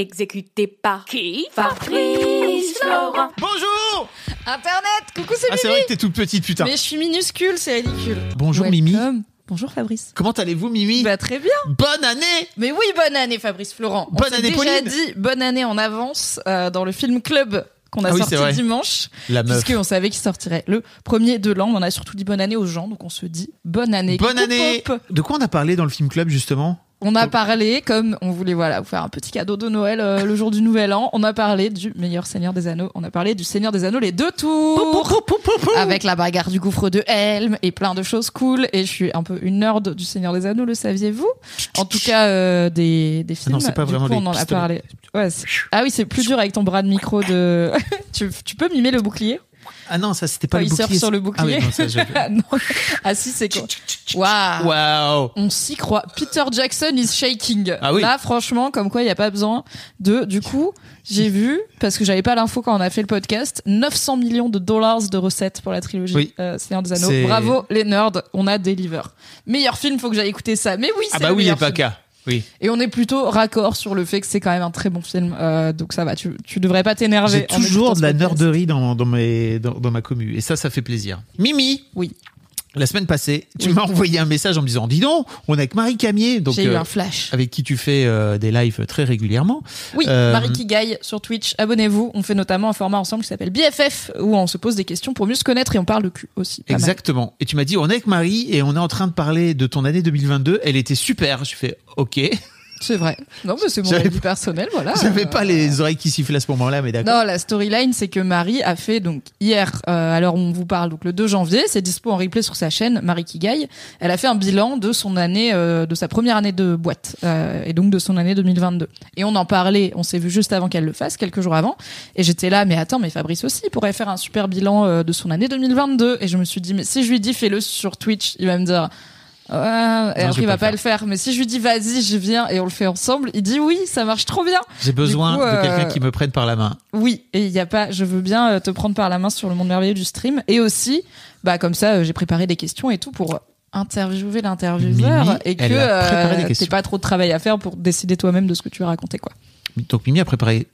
Exécuté par qui Fabrice Florent. Bonjour Internet, coucou c'est Ah c'est Mimi vrai que t'es toute petite putain. Mais je suis minuscule, c'est ridicule. Bonjour Welcome. Mimi. Bonjour Fabrice. Comment allez-vous Mimi Bah très bien. Bonne année Mais oui, bonne année Fabrice Florent. On Bonne s'est année, déjà Pauline. dit bonne année en avance euh, dans le film Club qu'on a Ah oui, sorti c'est vrai. dimanche. La meuf. Puisqu'on savait qu'il sortirait le premier de l'an. On a surtout dit bonne année aux gens, donc on se dit bonne année. Bonne Coucou, année Pop. De quoi on a parlé dans le film club justement? On a parlé, comme on voulait voilà vous faire un petit cadeau de Noël euh, le jour du Nouvel An, on a parlé du meilleur Seigneur des Anneaux. On a parlé du Seigneur des Anneaux les deux tours. avec la bagarre du gouffre de Helm et plein de choses cool. Et je suis un peu une nerd du Seigneur des Anneaux, le saviez-vous? En tout cas, euh, des, des films. non, c'est pas Du vraiment coup, on en a parlé. Ouais, ah oui, c'est plus dur avec ton bras de micro de. tu, tu peux mimer le bouclier? Ah non, ça c'était pas Quand le il surfe sur le Ah bouclier. oui, non, ça, Ah non. Ah si, c'est quoi Waouh Waouh on s'y croit. Peter Jackson is shaking. Ah oui. Là, franchement, comme quoi il n'y a pas besoin de. Du coup, j'ai vu, parce que j'avais pas l'info quand on a fait le podcast, 900 millions de dollars de recettes pour la trilogie Oui. euh, Seigneur des Anneaux. C'est- Bravo les nerds, on a deliver. Meilleur film, faut que j'aille écouter ça. Mais oui, c'est Ah bah le oui, meilleur film. PACA. Oui. Et on est plutôt raccord sur le fait que c'est quand même un très bon film. Euh, donc ça va, tu, tu devrais pas t'énerver. J'ai toujours de la nerderie dans, dans, mes, dans, dans ma commu. Et ça, ça fait plaisir. Mimi Oui. La semaine passée, tu Oui. m'as envoyé un message en me disant Dis donc, on est avec Marie Camier. Donc, J'ai eu euh, un flash. avec qui tu fais euh, des lives très régulièrement. Oui, Euh, Marie Kigaille sur Twitch, abonnez-vous. On fait notamment un format ensemble qui s'appelle BFF, où on se pose des questions pour mieux se connaître et on parle de cul aussi. mal. Exactement. Et tu m'as dit, on est avec Marie et on est en train de parler de ton année 2022. Elle était super. Je fais, ok. C'est vrai. Non, mais c'est mon avis personnel, voilà. J'avais Euh, pas les oreilles qui sifflaient à ce moment-là, mais d'accord. Non, la storyline, c'est que Marie a fait, donc, hier, euh, où on vous parle, donc le 2 janvier, c'est dispo en replay sur sa chaîne, Marie Kigaille. Elle a fait un bilan de son année, euh, de sa première année de boîte, euh, et donc de son année 2022. Et on en parlait, on s'est vu juste avant qu'elle le fasse, quelques jours avant. Et j'étais là, mais attends, mais Fabrice aussi pourrait faire un super bilan euh, de son année 2022. Et je me suis dit, mais si je lui dis fais-le sur Twitch, il va me dire, Ouais, et après il va pas le faire. Mais si je lui dis vas-y, je viens et on le fait ensemble, il dit oui, ça marche trop bien. J'ai besoin coup, de quelqu'un euh, qui me prenne par la main. Oui, et il y a pas, je veux bien euh, te prendre par la main sur le monde merveilleux du stream. Et aussi, bah comme ça, euh, j'ai préparé des questions et tout pour interviewer l'intervieweur et que euh, t'aies pas trop de travail à faire pour décider toi-même de ce que tu vas raconter quoi. Donc Mimi a préparé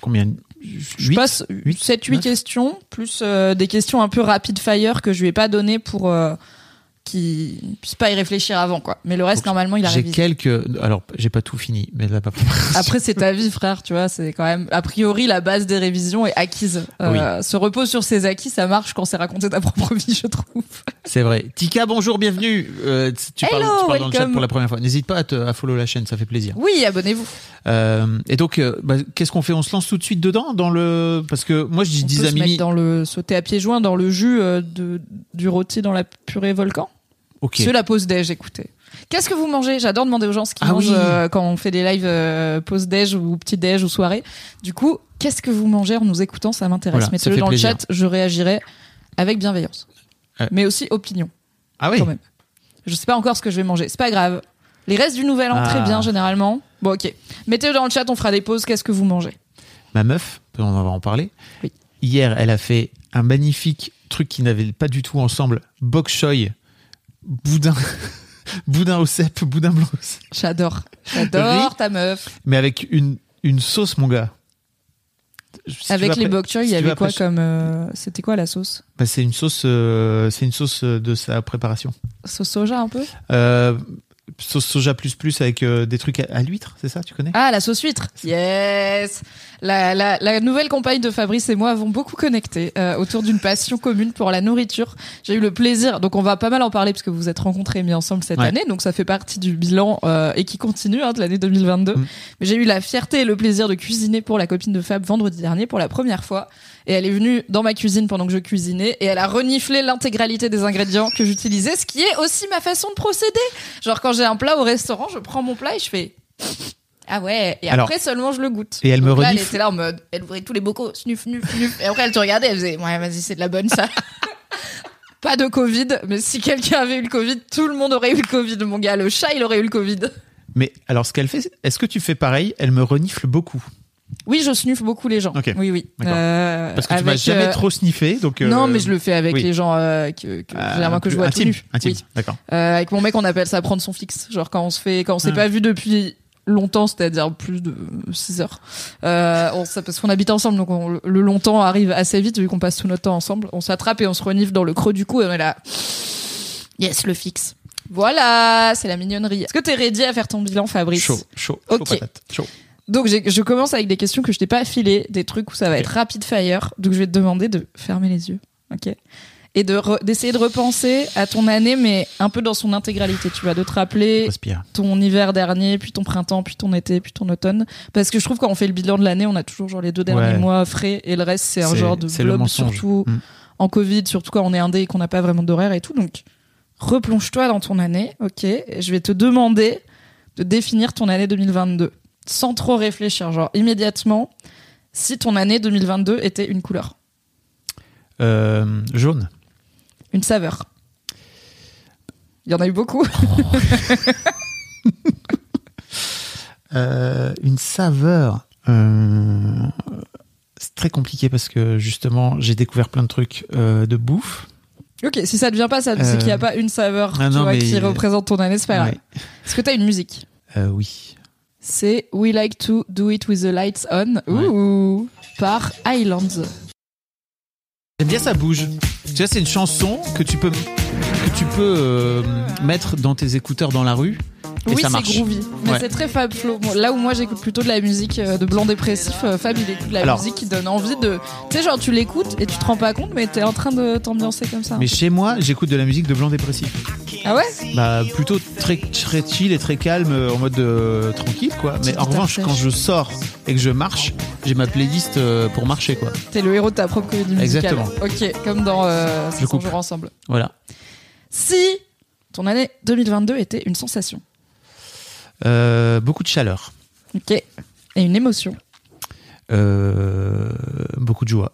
combien? Je passe huit, 7 8 neuf? questions plus euh, des questions un peu rapid fire que je lui ai pas donné pour euh, qu'il puisse pas y réfléchir avant quoi. Mais le reste Donc, normalement il a J'ai quelques. Alors, j'ai pas tout fini, mais là, pas. Après, c'est ta vie, frère, tu vois, c'est quand même, a priori, la base des révisions est acquise. Euh, Se repose sur ses acquis, ça marche quand c'est raconter ta propre vie, je trouve. C'est vrai. Tika, bonjour, bienvenue. Euh, tu, parles, Hello, tu parles dans le chat pour la première fois. N'hésite pas à, te, à follow la chaîne, ça fait plaisir. Oui, abonnez-vous. Euh, et donc, euh, bah, qu'est-ce qu'on fait? On se lance tout de suite dedans dans le parce que moi je On dis peut à se Mimi. dans le, sauter à pieds joints dans le jus euh, de, du rôti dans la purée volcan? Ok. C'est la pause déj, écoutez. Qu'est-ce que vous mangez? J'adore demander aux gens ce qu'ils Ah mangent oui. euh, quand on fait des lives euh, pause déj ou petit déj ou soirée. Du coup, qu'est-ce que vous mangez en nous écoutant? Ça m'intéresse. Voilà, Mettez-le dans plaisir. le chat, je réagirai avec bienveillance. Euh. Mais aussi opinion. Ah oui. quand même. Je sais pas encore ce que je vais manger. C'est pas grave. Les restes du nouvel an, Ah. très bien, généralement. Bon, ok. Mettez-le dans le chat, on fera des pauses. Qu'est-ce que vous mangez? Ma meuf, on va en parler? Oui. Hier, elle a fait un magnifique truc qui n'avait pas du tout ensemble. Bok choy, boudin, boudin au cèpe, boudin blanc, au cèpe. J'adore. J'adore ta meuf. mais avec une une sauce, mon gars. Si Avec les bok choy, il si y avait quoi comme. euh, C'était quoi la sauce? Bah, C'est une sauce, euh, c'est une sauce euh, de sa préparation. Sauce soja un peu? Euh, sauce soja plus plus avec euh, des trucs à, à l'huître, c'est ça, tu connais? Ah, la sauce huître. Yes. La, la, la nouvelle compagne de Fabrice et moi avons beaucoup connecté euh, autour d'une passion commune pour la nourriture. J'ai eu le plaisir, donc on va pas mal en parler parce que vous vous êtes rencontrés et mis ensemble cette Ouais. année, donc ça fait partie du bilan euh, et qui continue hein, de l'année 2022. Mm. Mais j'ai eu la fierté et le plaisir de cuisiner pour la copine de Fab vendredi dernier pour la première fois. Et elle est venue dans ma cuisine pendant que je cuisinais et elle a reniflé l'intégralité des ingrédients que j'utilisais, ce qui est aussi ma façon de procéder. Genre quand j'ai un plat au restaurant, je prends mon plat et je fais Ah ouais, et Alors- après seulement je le goûte. Et elle me là, elle renifle. était là en mode, elle ouvrait tous les bocaux, snuf, snuf, snuf. Et après elle te regardait, elle faisait, ouais, vas-y, c'est de la bonne ça. Pas de Covid, mais si quelqu'un avait eu le Covid, tout le monde aurait eu le Covid, mon gars. Le chat, il aurait eu le Covid. Mais alors, ce qu'elle fait, est-ce que tu fais pareil? Elle me renifle beaucoup. Oui, je sniffe beaucoup les gens. Oui, oui. Euh, Parce que tu m'as jamais euh, trop sniffé. Donc, euh, Non, mais je le fais avec oui. les gens euh, que, que, euh, généralement que je vois intime, tout nu. Intime, Oui. d'accord. Avec mon mec, on appelle ça prendre son fixe. Genre quand on se fait, quand on s'est Ah. pas vu depuis longtemps, c'est-à-dire plus de 6 heures. Euh, on, parce qu'on habite ensemble, donc on- le longtemps arrive assez vite vu qu'on passe tout notre temps ensemble. On s'attrape et on se renifle dans le creux du cou et on est là. Yes, le fixe. Voilà, c'est la mignonnerie. Est-ce que t'es ready à faire ton bilan, Fabrice? Chaud, chaud, chaud Ok. patate. Chaud. Donc je commence avec des questions que je t'ai pas affilées, des trucs où ça va être rapide fire. Donc je vais te demander de fermer les yeux, ok? Et de re- d'essayer de repenser à ton année, mais un peu dans son intégralité. Tu vas de te rappeler Respire. ton hiver dernier, puis ton printemps, puis ton été, puis ton automne. Parce que je trouve quand on fait le bilan de l'année, on a toujours genre les deux derniers Ouais. mois frais et le reste c'est un genre de blob surtout Mm. en Covid, surtout quand on est indé et qu'on n'a pas vraiment d'horaire et tout. Donc replonge-toi dans ton année, ok? Et Je vais te demander de définir ton année 2022 sans trop réfléchir, genre immédiatement, si ton année 2022 était une couleur, Euh, jaune. une saveur. Il y en a eu beaucoup. Euh, une saveur. Euh, c'est très compliqué parce que justement, j'ai découvert plein de trucs de bouffe. ok, si ça ne vient pas, ça, c'est qu'il n'y a pas une saveur ah tu non, vois, mais- qui représente ton année, c'est pas grave. Ouais. Est-ce que tu as une musique? Oui. C'est We Like to Do It With the Lights On Ouais. Ouh, par Highlands. J'aime bien ça bouge. Tu vois, c'est une chanson que tu peux que tu peux euh, mettre dans tes écouteurs dans la rue et oui, c'est groovy. Mais Ouais. c'est très Fab Flo. Bon, là où moi j'écoute plutôt de la musique euh, de blanc dépressif, euh, Fab il écoute de la Alors- musique qui donne envie de. Tu sais, genre tu l'écoutes et tu te rends pas compte, mais t'es en train de t'ambiancer comme ça. Mais chez moi, j'écoute de la musique de blanc dépressif. Ah ouais? Bah plutôt très très chill et très calme euh, en mode euh, tranquille quoi. Mais en revanche, quand je sors et que je marche, j'ai ma playlist euh, pour marcher quoi. T'es le héros de ta propre comédie musicale. Exactement. Ok, comme dans euh, Je 600 coupe. jours ensemble. Voilà. Si ton année 2022 était une sensation, Euh, beaucoup de chaleur, ok, et une émotion, Euh, beaucoup de joie.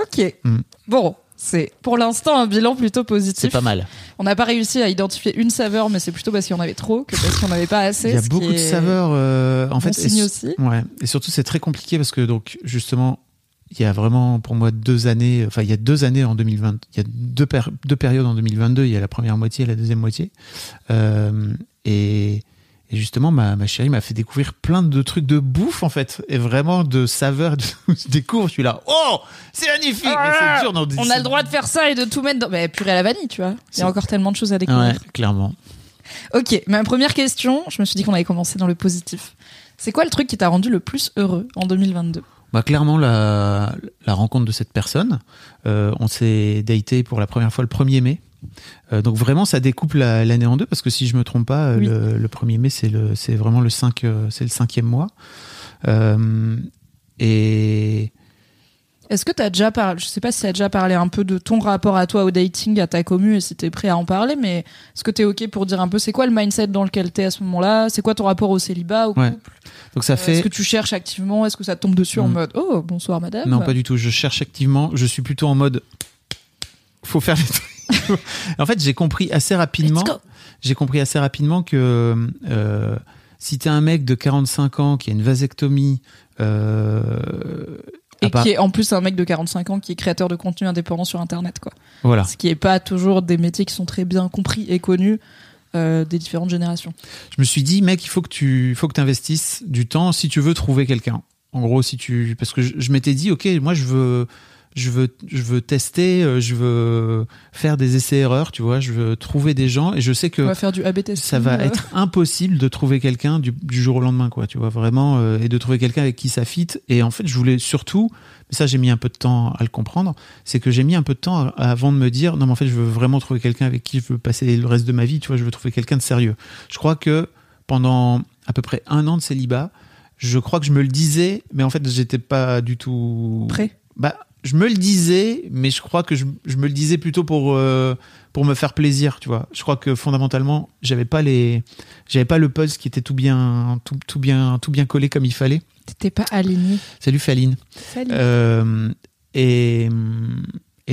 ok. Mm. Bon, c'est pour l'instant un bilan plutôt positif. C'est pas mal. On n'a pas réussi à identifier une saveur, mais c'est plutôt parce qu'il y en avait trop que parce qu'il n'y en avait pas assez. Il y a beaucoup de saveurs. euh, en fait, signe et, aussi. ouais. Et surtout, c'est très compliqué parce que donc justement, il y a vraiment pour moi deux années. Enfin, il y a deux années en 2020. Il y a deux, deux périodes en 2022. Il y a la première moitié et la deuxième moitié. Euh, et, et justement, ma, ma chérie m'a fait découvrir plein de trucs de bouffe en fait, et vraiment de saveurs. Je découvre, je suis là. Oh, c'est magnifique. mais dur. On a le droit de faire ça et de tout mettre dans. Mais purée à la vanille, tu vois. Il y a encore tellement de choses à découvrir. Ouais, clairement. Ok, ma première question, je me suis dit qu'on allait commencer dans le positif. C'est quoi le truc qui t'a rendu le plus heureux en 2022 Bah clairement la, la rencontre de cette personne. Euh, on s'est daté pour la première fois le 1er mai. Euh, donc vraiment ça découpe la- l'année en deux parce que si je me trompe pas euh, Oui. le, le 1er mai c'est vraiment le 5 euh, le cinquième mois. Euh, et Est-ce que t'as déjà parlé, je sais pas si t'as déjà parlé un peu de ton rapport à toi au dating, à ta commu, et si t'es prêt à en parler, mais est-ce que t'es ok pour dire un peu c'est quoi le mindset dans lequel t'es à ce moment-là? C'est quoi ton rapport au célibat, au Ouais. couple? Donc ça Euh, fait Est-ce que tu cherches activement? Est-ce que ça te tombe dessus en Mm. mode oh bonsoir madame? Non, pas du tout. Je cherche activement. Je suis plutôt en mode. Faut faire les trucs. en fait, j'ai compris assez rapidement. J'ai compris assez rapidement que euh, si t'es un mec de 45 ans qui a une vasectomie. Euh, Et qui est en plus un mec de 45 ans qui est créateur de contenu indépendant sur internet quoi. Voilà. Ce qui est pas toujours des métiers qui sont très bien compris et connus euh, des différentes générations. Je me suis dit, mec, il faut que tu faut que investisses du temps si tu veux trouver quelqu'un. En gros, si tu parce que je, je m'étais dit, ok, moi je veux je veux je veux tester, euh, je veux faire des essais erreurs, tu vois, je veux trouver des gens et je sais que On va faire du AB testing. ça va euh. être impossible de trouver quelqu'un du, du jour au lendemain, quoi, tu vois, vraiment, euh, et de trouver quelqu'un avec qui ça fit. Et en fait, je voulais surtout, mais ça j'ai mis un peu de temps à le comprendre, c'est que j'ai mis un peu de temps avant de me dire, non mais en fait, je veux vraiment trouver quelqu'un avec qui je veux passer le reste de ma vie, tu vois, je veux trouver quelqu'un de sérieux. Je crois que pendant à peu près un an de célibat, je crois que je me le disais, mais en fait, j'étais pas du tout Prêt. Bah, je me le disais, mais je crois que je, je me le disais plutôt pour euh, pour me faire plaisir, tu vois. Je crois que fondamentalement, j'avais pas les, j'avais pas le pulse qui était tout bien, tout, tout bien, tout bien collé comme il fallait. T'étais pas aligné. Salut Faline. Salut. Euh, et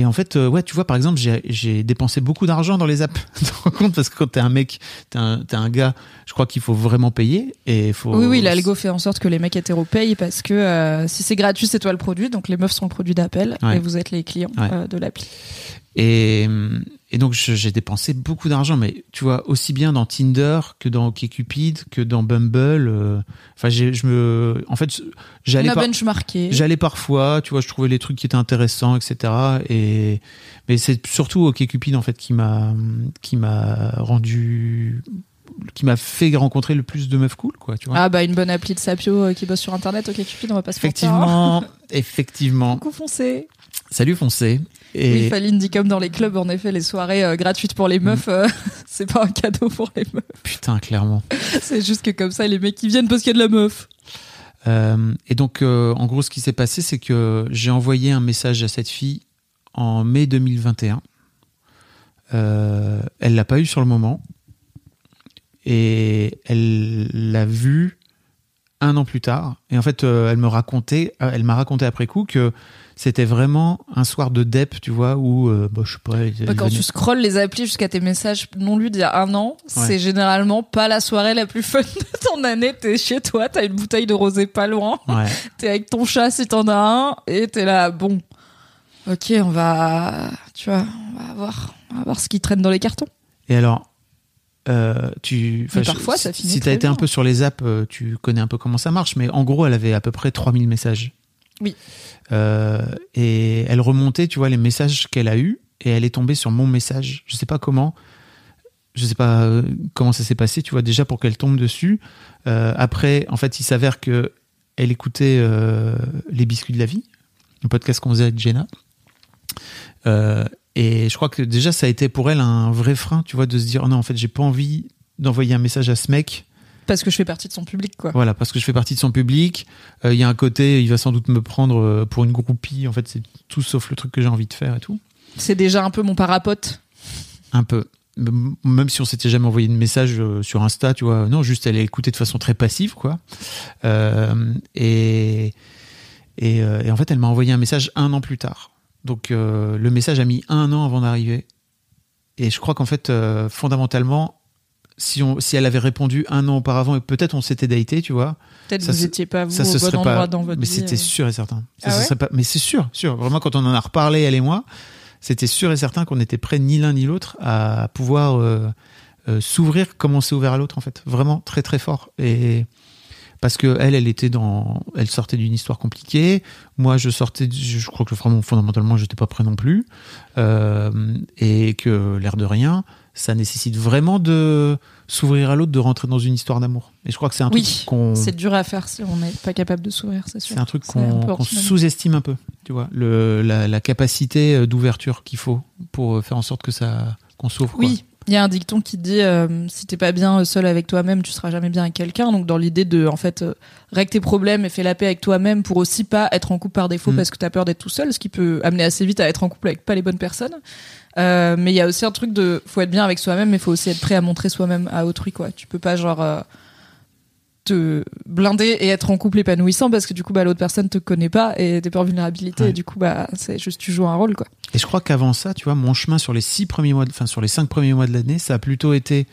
et en fait, euh, ouais, tu vois, par exemple, j'ai- dépensé beaucoup d'argent dans les apps. tu te rends compte Parce que quand t'es un mec, t'es un, un gars, je crois qu'il faut vraiment payer. Et faut... Oui, oui, l'algo fait en sorte que les mecs hétéros payent parce que euh, si c'est gratuit, c'est toi le produit. Donc les meufs sont le produit d'appel Ouais. et vous êtes les clients Ouais. euh, de l'appli. Et, et donc j'ai dépensé beaucoup d'argent, mais tu vois aussi bien dans Tinder que dans OkCupid que dans Bumble. euh, Enfin, je me, en fait, j'allais par- benchmarké. j'allais parfois, tu vois, je trouvais les trucs qui étaient intéressants, etc. Et mais c'est surtout OkCupid en fait qui m'a qui m'a rendu qui m'a fait rencontrer le plus de meufs cool, quoi, tu vois. Ah bah une bonne appli de sapio euh, qui bosse sur internet, ok Cupid, on va pas se mentir, hein. effectivement, effectivement. Coucou foncé. Salut foncé. Oui, Et Faline dit comme dans les clubs, en effet, les soirées euh, gratuites pour les meufs, euh, c'est pas un cadeau pour les meufs. putain, clairement. C'est juste que comme ça, les mecs qui viennent parce qu'il y a de la meuf. Euh, et donc, en gros, ce qui s'est passé, c'est que j'ai envoyé un message à cette fille en mai 2021. Euh, elle l'a pas eu sur le moment. Et elle l'a vu un an plus tard. Et en fait, euh, elle me racontait, euh, elle m'a raconté après coup que c'était vraiment un soir de dep, tu vois, où, euh, bah, je sais pas, Bah, quand venait- tu scrolles les applis jusqu'à tes messages non lus d'il y a un an, c'est généralement pas la soirée la plus fun de ton année. T'es chez toi, t'as une bouteille de rosé pas loin, Ouais. t'es avec ton chat si t'en as un, et t'es là, bon, ok, on va, tu vois, on va voir, on va voir ce qui traîne dans les cartons. Et alors, euh, tu. je- parfois, ça finit Si t'as très été un peu sur les apps, euh, tu connais un peu comment ça marche, mais en gros, elle avait à peu près 3000 messages. Oui. Euh, et elle remontait, tu vois, les messages qu'elle a eus, et elle est tombée sur mon message. Je sais pas comment. Je sais pas comment ça s'est passé, tu vois, déjà pour qu'elle tombe dessus. Euh, après, en fait, il s'avère que elle écoutait Les Biscuits de la Vie, le podcast qu'on faisait avec Jenna. Euh, et je crois que déjà, ça a été pour elle un vrai frein, tu vois, de se dire, oh non, en fait, j'ai pas envie d'envoyer un message à ce mec. Parce que je fais partie de son public, quoi. Voilà, parce que je fais partie de son public. Euh, Il y a un côté, il va sans doute me prendre euh, pour une groupie. En fait, c'est tout sauf le truc que j'ai envie de faire et tout. C'est déjà un peu mon parapote. Un peu. Même si on s'était jamais envoyé de message euh, sur Insta, tu vois. Non, juste elle a écouté de façon très passive, quoi. Euh, et, et, et en fait, elle m'a envoyé un message un an plus tard. Donc, euh, le message a mis un an avant d'arriver. Et je crois qu'en fait, euh, fondamentalement, si, on, si elle avait répondu un an auparavant et peut-être on s'était daté, tu vois, Peut-être vous se- étiez pas vous ça au se bon serait endroit pas dans votre mais vie, c'était euh. sûr et certain ça Ah ouais serait pas mais c'est sûr sûr vraiment quand on en a reparlé elle et moi c'était sûr et certain qu'on n'était prêts ni l'un ni l'autre à pouvoir s'ouvrir comme on s'est ouvert à l'autre en fait vraiment très très fort et parce que elle elle était dans elle sortait d'une histoire compliquée moi je sortais je crois que vraiment fondamentalement j'étais pas prêt non plus euh, et que l'air de rien ça nécessite vraiment de s'ouvrir à l'autre de rentrer dans une histoire d'amour et je crois que c'est un Oui, truc qu'on C'est dur à faire si on n'est pas capable de s'ouvrir, c'est sûr. c'est un truc qu'on sous-estime un peu, tu vois, le, la, la capacité d'ouverture qu'il faut pour faire en sorte que ça qu'on s'ouvre. quoi. Il y a un dicton qui dit euh, si t'es pas bien seul avec toi-même, tu seras jamais bien avec quelqu'un. Donc dans l'idée de en fait euh, règle tes problèmes et fais la paix avec toi-même pour aussi pas être en couple par défaut Mm. parce que t'as peur d'être tout seul, ce qui peut amener assez vite à être en couple avec pas les bonnes personnes. Euh, mais il y a aussi un truc de faut être bien avec soi-même, mais faut aussi être prêt à montrer soi-même à autrui quoi. Tu peux pas genre euh, te blinder et être en couple épanouissant parce que du coup bah l'autre personne te connaît pas et t'es pas en vulnérabilité Ouais. et du coup bah c'est juste tu joues un rôle quoi. Et je crois qu'avant ça, tu vois, mon chemin sur les six premiers mois, de- enfin sur les cinq premiers mois de l'année, ça a plutôt été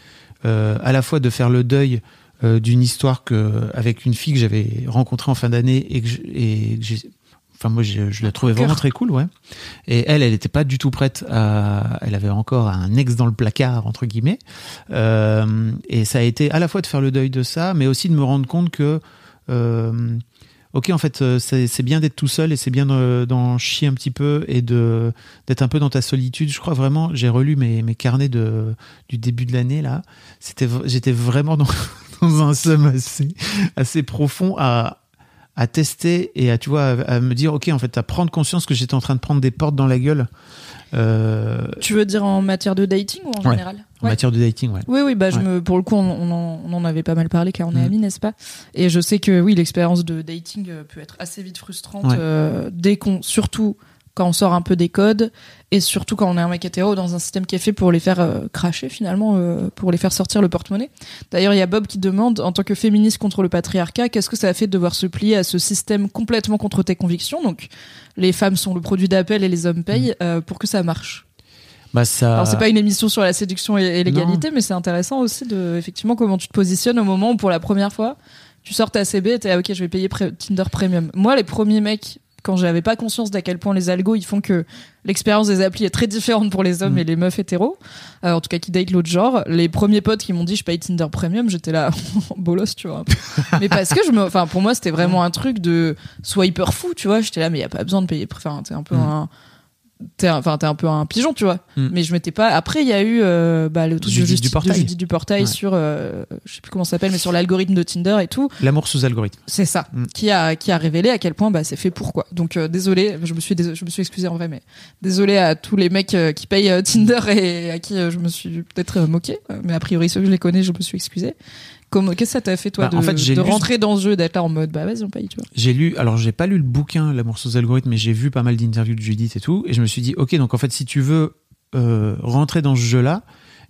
euh, à la fois de faire le deuil euh, d'une histoire que avec une fille que j'avais rencontrée en fin d'année et que je- et que j'ai Enfin, moi, je, je la trouvais vraiment très cool, ouais. Et elle, elle n'était pas du tout prête à. Elle avait encore un ex dans le placard, entre guillemets. Euh, et ça a été à la fois de faire le deuil de ça, mais aussi de me rendre compte que. euh, ok, en fait, euh, c'est bien d'être tout seul et c'est bien de- d'en chier un petit peu et de d'être un peu dans ta solitude. Je crois vraiment, j'ai relu mes, mes carnets de, du début de l'année là. C'était, j'étais vraiment dans, dans un somme assez, assez profond à, à tester et à, tu vois, à, me dire, ok, en fait, à prendre conscience que j'étais en train de prendre des portes dans la gueule euh, Tu veux dire en matière de dating ou en Ouais. général en matière de dating, ouais. Oui, oui, bah, je me, pour le coup, on, on en, on en avait pas mal parlé car on est Mm. amis, n'est-ce pas? Et je sais que oui, l'expérience de dating euh, peut être assez vite frustrante euh, dès qu'on, surtout quand on sort un peu des codes et surtout quand on est un mec hétéro dans un système qui est fait pour les faire euh, cracher finalement, euh, pour les faire sortir le porte-monnaie. D'ailleurs, il y a Bob qui demande, en tant que féministe contre le patriarcat, qu'est-ce que ça a fait de devoir se plier à ce système complètement contre tes convictions? Donc, les femmes sont le produit d'appel et les hommes payent euh, pour que ça marche. Bah ça. Alors c'est pas une émission sur la séduction et, et l'égalité, mais c'est intéressant aussi de effectivement comment tu te positionnes au moment où pour la première fois tu sors ta CB et t'es ah, ok je vais payer Tinder Premium. Moi les premiers mecs quand j'avais pas conscience d'à quel point les algos ils font que l'expérience des applis est très différente pour les hommes Mm. et les meufs hétéros, euh, en tout cas qui datent l'autre genre. Les premiers potes qui m'ont dit je paye Tinder Premium, j'étais là bolos tu vois. mais parce que je me, enfin pour moi c'était vraiment un truc de swiper fou tu vois. J'étais là mais y a pas besoin de payer. Enfin t'es un peu Mm. un T'es enfin, t'es un peu un pigeon, tu vois. Mm. Mais je m'étais pas. Après, il y a eu euh, bah, le truc de, Judith Justi- de. Judith Duportail Ouais. sur, euh, je sais plus comment ça s'appelle, mais sur l'algorithme de Tinder et tout. L'amour sous algorithme. C'est ça Mm. qui a qui a révélé à quel point bah c'est fait pour quoi. Donc euh, désolé, je me suis je me suis excusé en vrai, mais désolé à tous les mecs euh, qui payent Tinder et à qui je me suis peut-être moqué. Mais a priori ceux que je les connais, je me suis excusé. Comment qu'est-ce que ça t'a fait toi Bah, de, en fait, lu- rentrer dans ce jeu, d'être là en mode bah vas-y on paye, tu vois. J'ai lu, alors j'ai pas lu le bouquin L'amour sous algorithme, mais j'ai vu pas mal d'interviews de Judith et tout, et je me suis dit, ok, donc en fait, si tu veux euh, rentrer dans ce jeu-là,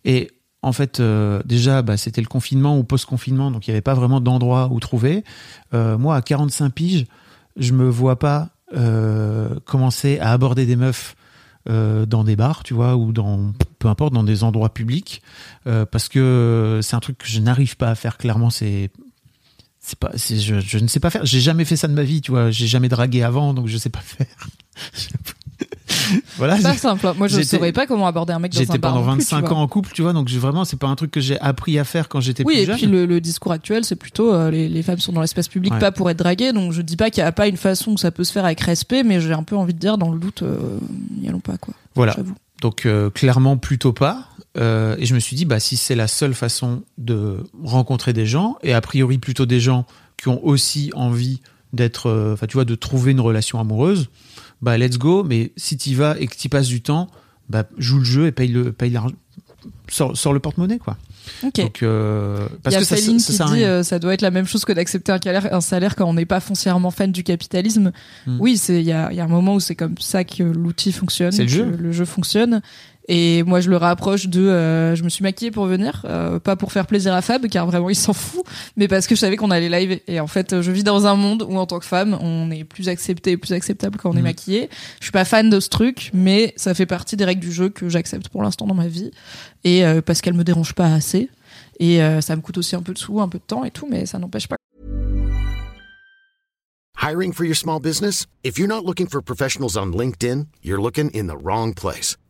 et en fait, euh, déjà, bah, c'était le confinement ou post-confinement, donc il n'y avait pas vraiment d'endroit où trouver. Euh, moi, à 45 piges, je me vois pas commencer à aborder des meufs euh, dans des bars, tu vois, ou dans peu importe, dans des endroits publics, euh, parce que c'est un truc que je n'arrive pas à faire. Clairement, c'est c'est pas, je, je ne sais pas faire. J'ai jamais fait ça de ma vie, tu vois. J'ai jamais dragué avant, donc je sais pas faire. Voilà. Pas simple. hein. Moi je j'étais- saurais pas comment aborder un mec dans un J'étais bar. pendant plus, tu 25 vois. ans en couple, tu vois, donc vraiment, c'est pas un truc que j'ai appris à faire quand j'étais Oui, plus et jeune. puis le, le discours actuel, c'est plutôt euh, les, les femmes sont dans l'espace public Ouais. pas pour être draguées. Donc je dis pas qu'il y a pas une façon que ça peut se faire avec respect, mais j'ai un peu envie de dire dans le doute, euh, n'y allons pas quoi. Voilà. Donc euh, clairement plutôt pas. Euh, et je me suis dit, bah si c'est la seule façon de rencontrer des gens, et a priori plutôt des gens qui ont aussi envie d'être, euh, enfin tu vois, de trouver une relation amoureuse, bah let's go. Mais si t'y vas et que t'y passes du temps, bah joue le jeu et paye le, paye l'argent, sors, sors le porte-monnaie quoi. Ok. Donc euh, Il parce y a que ça, ça qui dit euh, ça doit être la même chose que d'accepter un salaire, un salaire quand on n'est pas foncièrement fan du capitalisme. Hmm. Oui, il y a, il y a un moment où c'est comme ça que l'outil fonctionne, le jeu. le jeu fonctionne. Et moi, je le rapproche de, euh, je me suis maquillée pour venir, euh, pas pour faire plaisir à Fab, car vraiment il s'en fout, mais parce que je savais qu'on allait live. Et en fait, je vis dans un monde où en tant que femme, on est plus accepté, plus acceptable quand on est Mhm. maquillé. Je suis pas fan de ce truc, mais ça fait partie des règles du jeu que j'accepte pour l'instant dans ma vie, et euh, parce qu'elle me dérange pas assez. Et euh, ça me coûte aussi un peu de sous, un peu de temps et tout, mais ça n'empêche pas. Hiring for your small business? If you're not looking for professionals on LinkedIn, you're looking in the wrong place.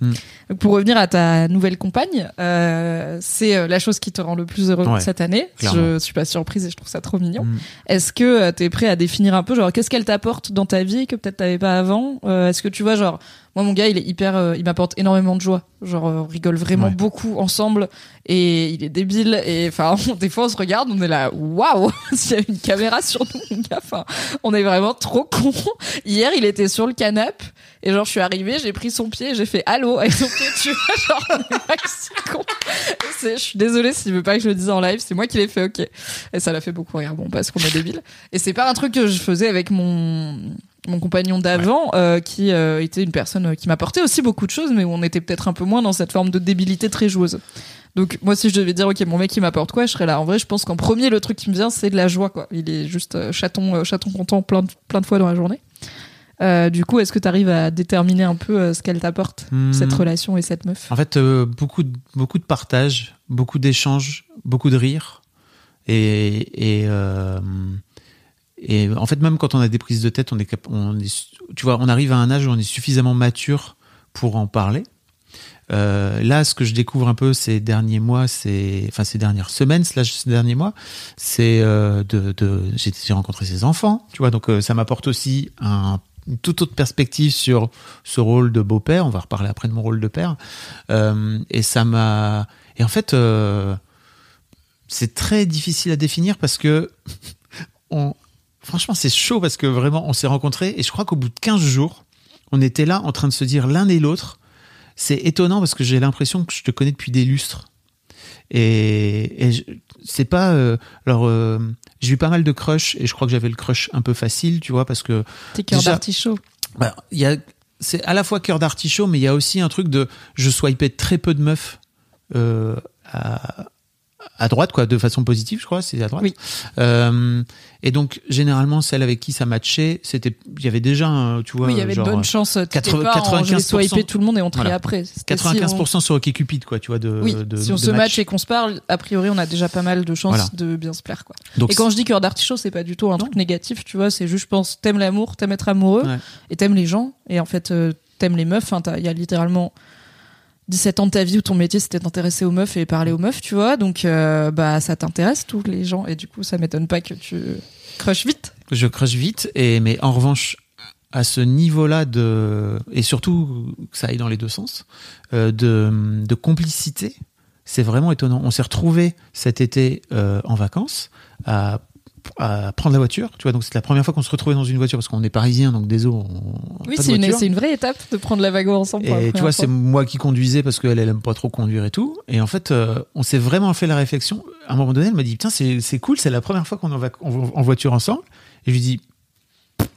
Donc, Pour revenir à ta nouvelle compagne, euh, c'est euh, la chose qui te rend le plus heureux Ouais, cette année. clairement. Je suis pas surprise et je trouve ça trop mignon. Mm. Est-ce que tu es prêt à définir un peu, genre, qu'est-ce qu'elle t'apporte dans ta vie que peut-être t'avais pas avant? Euh, Est-ce que tu vois, genre, moi mon gars, il est hyper, euh, il m'apporte énormément de joie. Genre, euh, on rigole vraiment Ouais. beaucoup ensemble et il est débile et enfin, des fois on se regarde, on est là, waouh, s'il y avait une caméra sur nous, mon gars, enfin, on est vraiment trop con. Hier, il était sur le canapé et genre je suis arrivée, j'ai pris son pied, et j'ai fait allô avec son pied, tu vois, genre on est pas si con. Je suis désolée s'il veut pas que je le dise en live, c'est moi qui l'ai fait, ok. Et ça l'a fait beaucoup rire, bon parce qu'on est débile. Et c'est pas un truc que je faisais avec mon mon compagnon d'avant, euh, qui euh, était une personne euh, qui m'apportait aussi beaucoup de choses, mais où on était peut-être un peu moins dans cette forme de débilité très joueuse. Donc moi si je devais dire ok mon mec il m'apporte quoi je serais là en vrai je pense qu'en premier le truc qui me vient c'est de la joie quoi il est juste chaton chaton content plein de, plein de fois dans la journée Euh, du coup est-ce que tu arrives à déterminer un peu euh, ce qu'elle t'apporte Hmm. cette relation et cette meuf? En fait, euh, beaucoup, de, beaucoup de partage, beaucoup d'échanges, beaucoup de rire. Et, et, et en fait, même quand on a des prises de tête, on est, tu vois, on arrive à un âge où on est suffisamment mature pour en parler. Euh, là, ce que je découvre un peu ces derniers mois, c'est, enfin ces dernières semaines, slash ces derniers mois, c'est euh, de, j'ai rencontré ses enfants, tu vois, donc euh, ça m'apporte aussi un, une toute autre perspective sur ce rôle de beau-père. On va reparler après de mon rôle de père. Euh, et ça m'a. Et en fait, c'est très difficile à définir parce que franchement, c'est chaud parce que vraiment, on s'est rencontrés et je crois qu'au bout de 15 jours, on était là en train de se dire l'un et l'autre. C'est étonnant parce que j'ai l'impression que je te connais depuis des lustres. Et, c'est pas. euh, alors, euh, j'ai eu pas mal de crush et je crois que j'avais le crush un peu facile, tu vois, parce que T'es cœur d'artichaut. bah, c'est à la fois cœur d'artichaut, mais il y a aussi un truc de je swipais très peu de meufs euh, à, à droite, quoi, de façon positive, je crois, c'est à droite. Oui. Euh, et donc généralement celle avec qui ça matchait, c'était, il y avait déjà, un, tu vois, oui, il y avait genre, de bonnes chances. T'étais 80, pas en, je vais 95%. swiper tout le monde et on trie Voilà. après. C'était si on- 95% sur OkCupid, quoi, tu vois, de, Oui, de, si on de se match. match et qu'on se parle, a priori, on a déjà pas mal de chances Voilà. de bien se plaire, quoi. Donc et quand je dis cœur d'artichaut, c'est pas du tout un truc négatif, tu vois. C'est juste, je pense, t'aimes l'amour, t'aimes être amoureux, Ouais. et t'aimes les gens, et en fait, euh, t'aimes les meufs. T'as- il y a littéralement 17 ans de ta vie où ton métier c'était d'intéresser aux meufs et parler aux meufs, tu vois. Donc, euh, bah, ça t'intéresse tous les gens, et du coup, ça m'étonne pas que tu crushes vite. je crush vite, et, mais en revanche, à ce niveau-là de, et surtout que ça aille dans les deux sens, euh, de, complicité, c'est vraiment étonnant. On s'est retrouvés cet été euh, en vacances à, à prendre la voiture, tu vois, donc c'est la première fois qu'on se retrouvait dans une voiture parce qu'on est parisien, donc désolé, on Oui, c'est une, une vraie étape de prendre la wagon ensemble. Et tu vois, c'est moi qui conduisais parce qu'elle, elle aime pas trop conduire et tout. Et en fait, euh, on s'est vraiment fait la réflexion. À un moment donné, elle m'a dit, putain, c'est cool, c'est la première fois qu'on est en, voiture ensemble. Et je lui dis,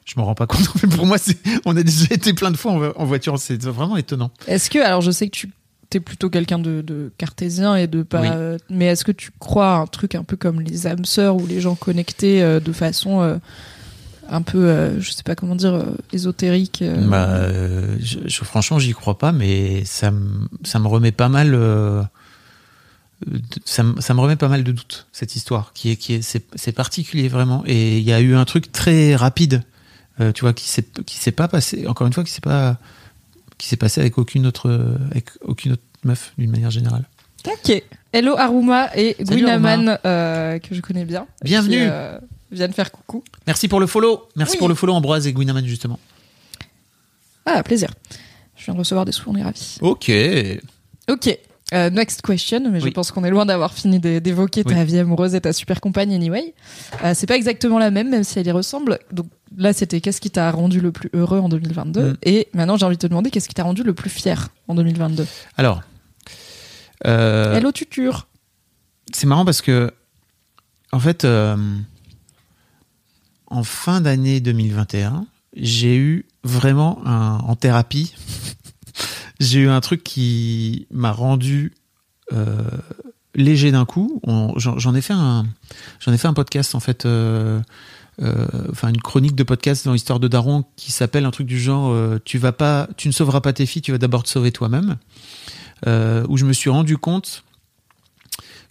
je m'en rends pas compte. Mais pour moi, on a déjà été plein de fois en voiture. C'est vraiment étonnant. Est-ce que, alors je sais que tu es plutôt quelqu'un de, de cartésien et de pas. Oui. euh, mais est-ce que tu crois à un truc un peu comme les âmes sœurs ou les gens connectés euh, de façon euh, un peu, euh, je sais pas comment dire, ésotérique Bah, je, je- franchement, j'y crois pas, mais ça me, ça me remet pas mal. de- ça, me- ça me remet pas mal de doutes cette histoire qui est qui est c'est particulier vraiment et il y a eu un truc très rapide tu vois qui s'est qui s'est pas passé encore une fois qui s'est pas qui s'est passé avec aucune autre avec aucune autre meuf d'une manière générale Ok. Hello Aruma et Gwinaman euh, que je connais bien. Bienvenue. Qui, euh, viennent faire coucou. merci pour le follow merci Oui. pour le follow Ambroise et Gwinaman justement Ah plaisir. Je viens de recevoir des sous, on est ravis. ok Ok. Euh, next question, mais je pense qu'on est loin d'avoir fini d'é- d'évoquer ta Oui. vie amoureuse et ta super compagne anyway. Euh, c'est pas exactement la même, même si elle y ressemble. Donc là, c'était qu'est-ce qui t'a rendu le plus heureux en 2022 Mm. Et maintenant, j'ai envie de te demander qu'est-ce qui t'a rendu le plus fier en 2022 alors euh, Hello tuture. c'est marrant parce que, en fait, euh, en fin d'année 2021, j'ai eu vraiment un, en thérapie, j'ai eu un truc qui m'a rendu euh, léger d'un coup. J'en ai fait un, podcast en fait. euh, euh, une chronique de podcast dans l'histoire de Daron qui s'appelle un truc du genre tu vas pas tu ne sauveras pas tes filles tu vas d'abord te sauver toi-même où je me suis rendu compte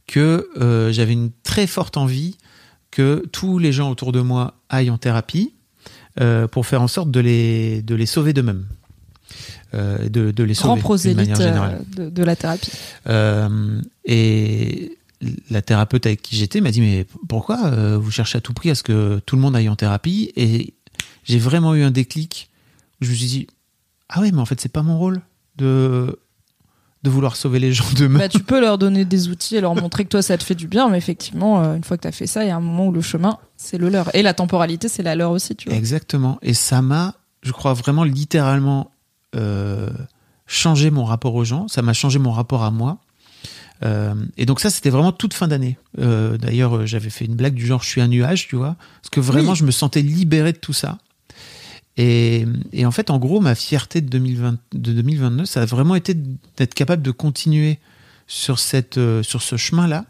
que j'avais une très forte envie que tous les gens autour de moi aillent en thérapie pour faire en sorte de les sauver d'eux-mêmes. Euh, de, de les Grand sauver manière générale. euh, de, de la thérapie. Euh, et la thérapeute avec qui j'étais m'a dit mais pourquoi vous cherchez à tout prix à ce que tout le monde aille en thérapie? Et j'ai vraiment eu un déclic où je me suis dit ah ouais mais en fait c'est pas mon rôle de de vouloir sauver les gens d'eux-mêmes. Bah, tu peux leur donner des outils et leur montrer que toi ça te fait du bien, mais effectivement, une fois que tu as fait ça, il y a un moment où le chemin, c'est le leur. Et la temporalité, c'est la leur aussi, tu vois. Exactement. Et ça m'a, je crois vraiment littéralement euh, changé mon rapport aux gens. Ça m'a changé mon rapport à moi. Euh, et donc ça, c'était vraiment toute fin d'année. Euh, D'ailleurs, euh, j'avais fait une blague du genre, je suis un nuage, tu vois, parce que vraiment, Oui. je me sentais libéré de tout ça. Et, et en fait, en gros, ma fierté de, 2020, de 2022, ça a vraiment été d'être capable de continuer sur, cette, sur ce chemin-là.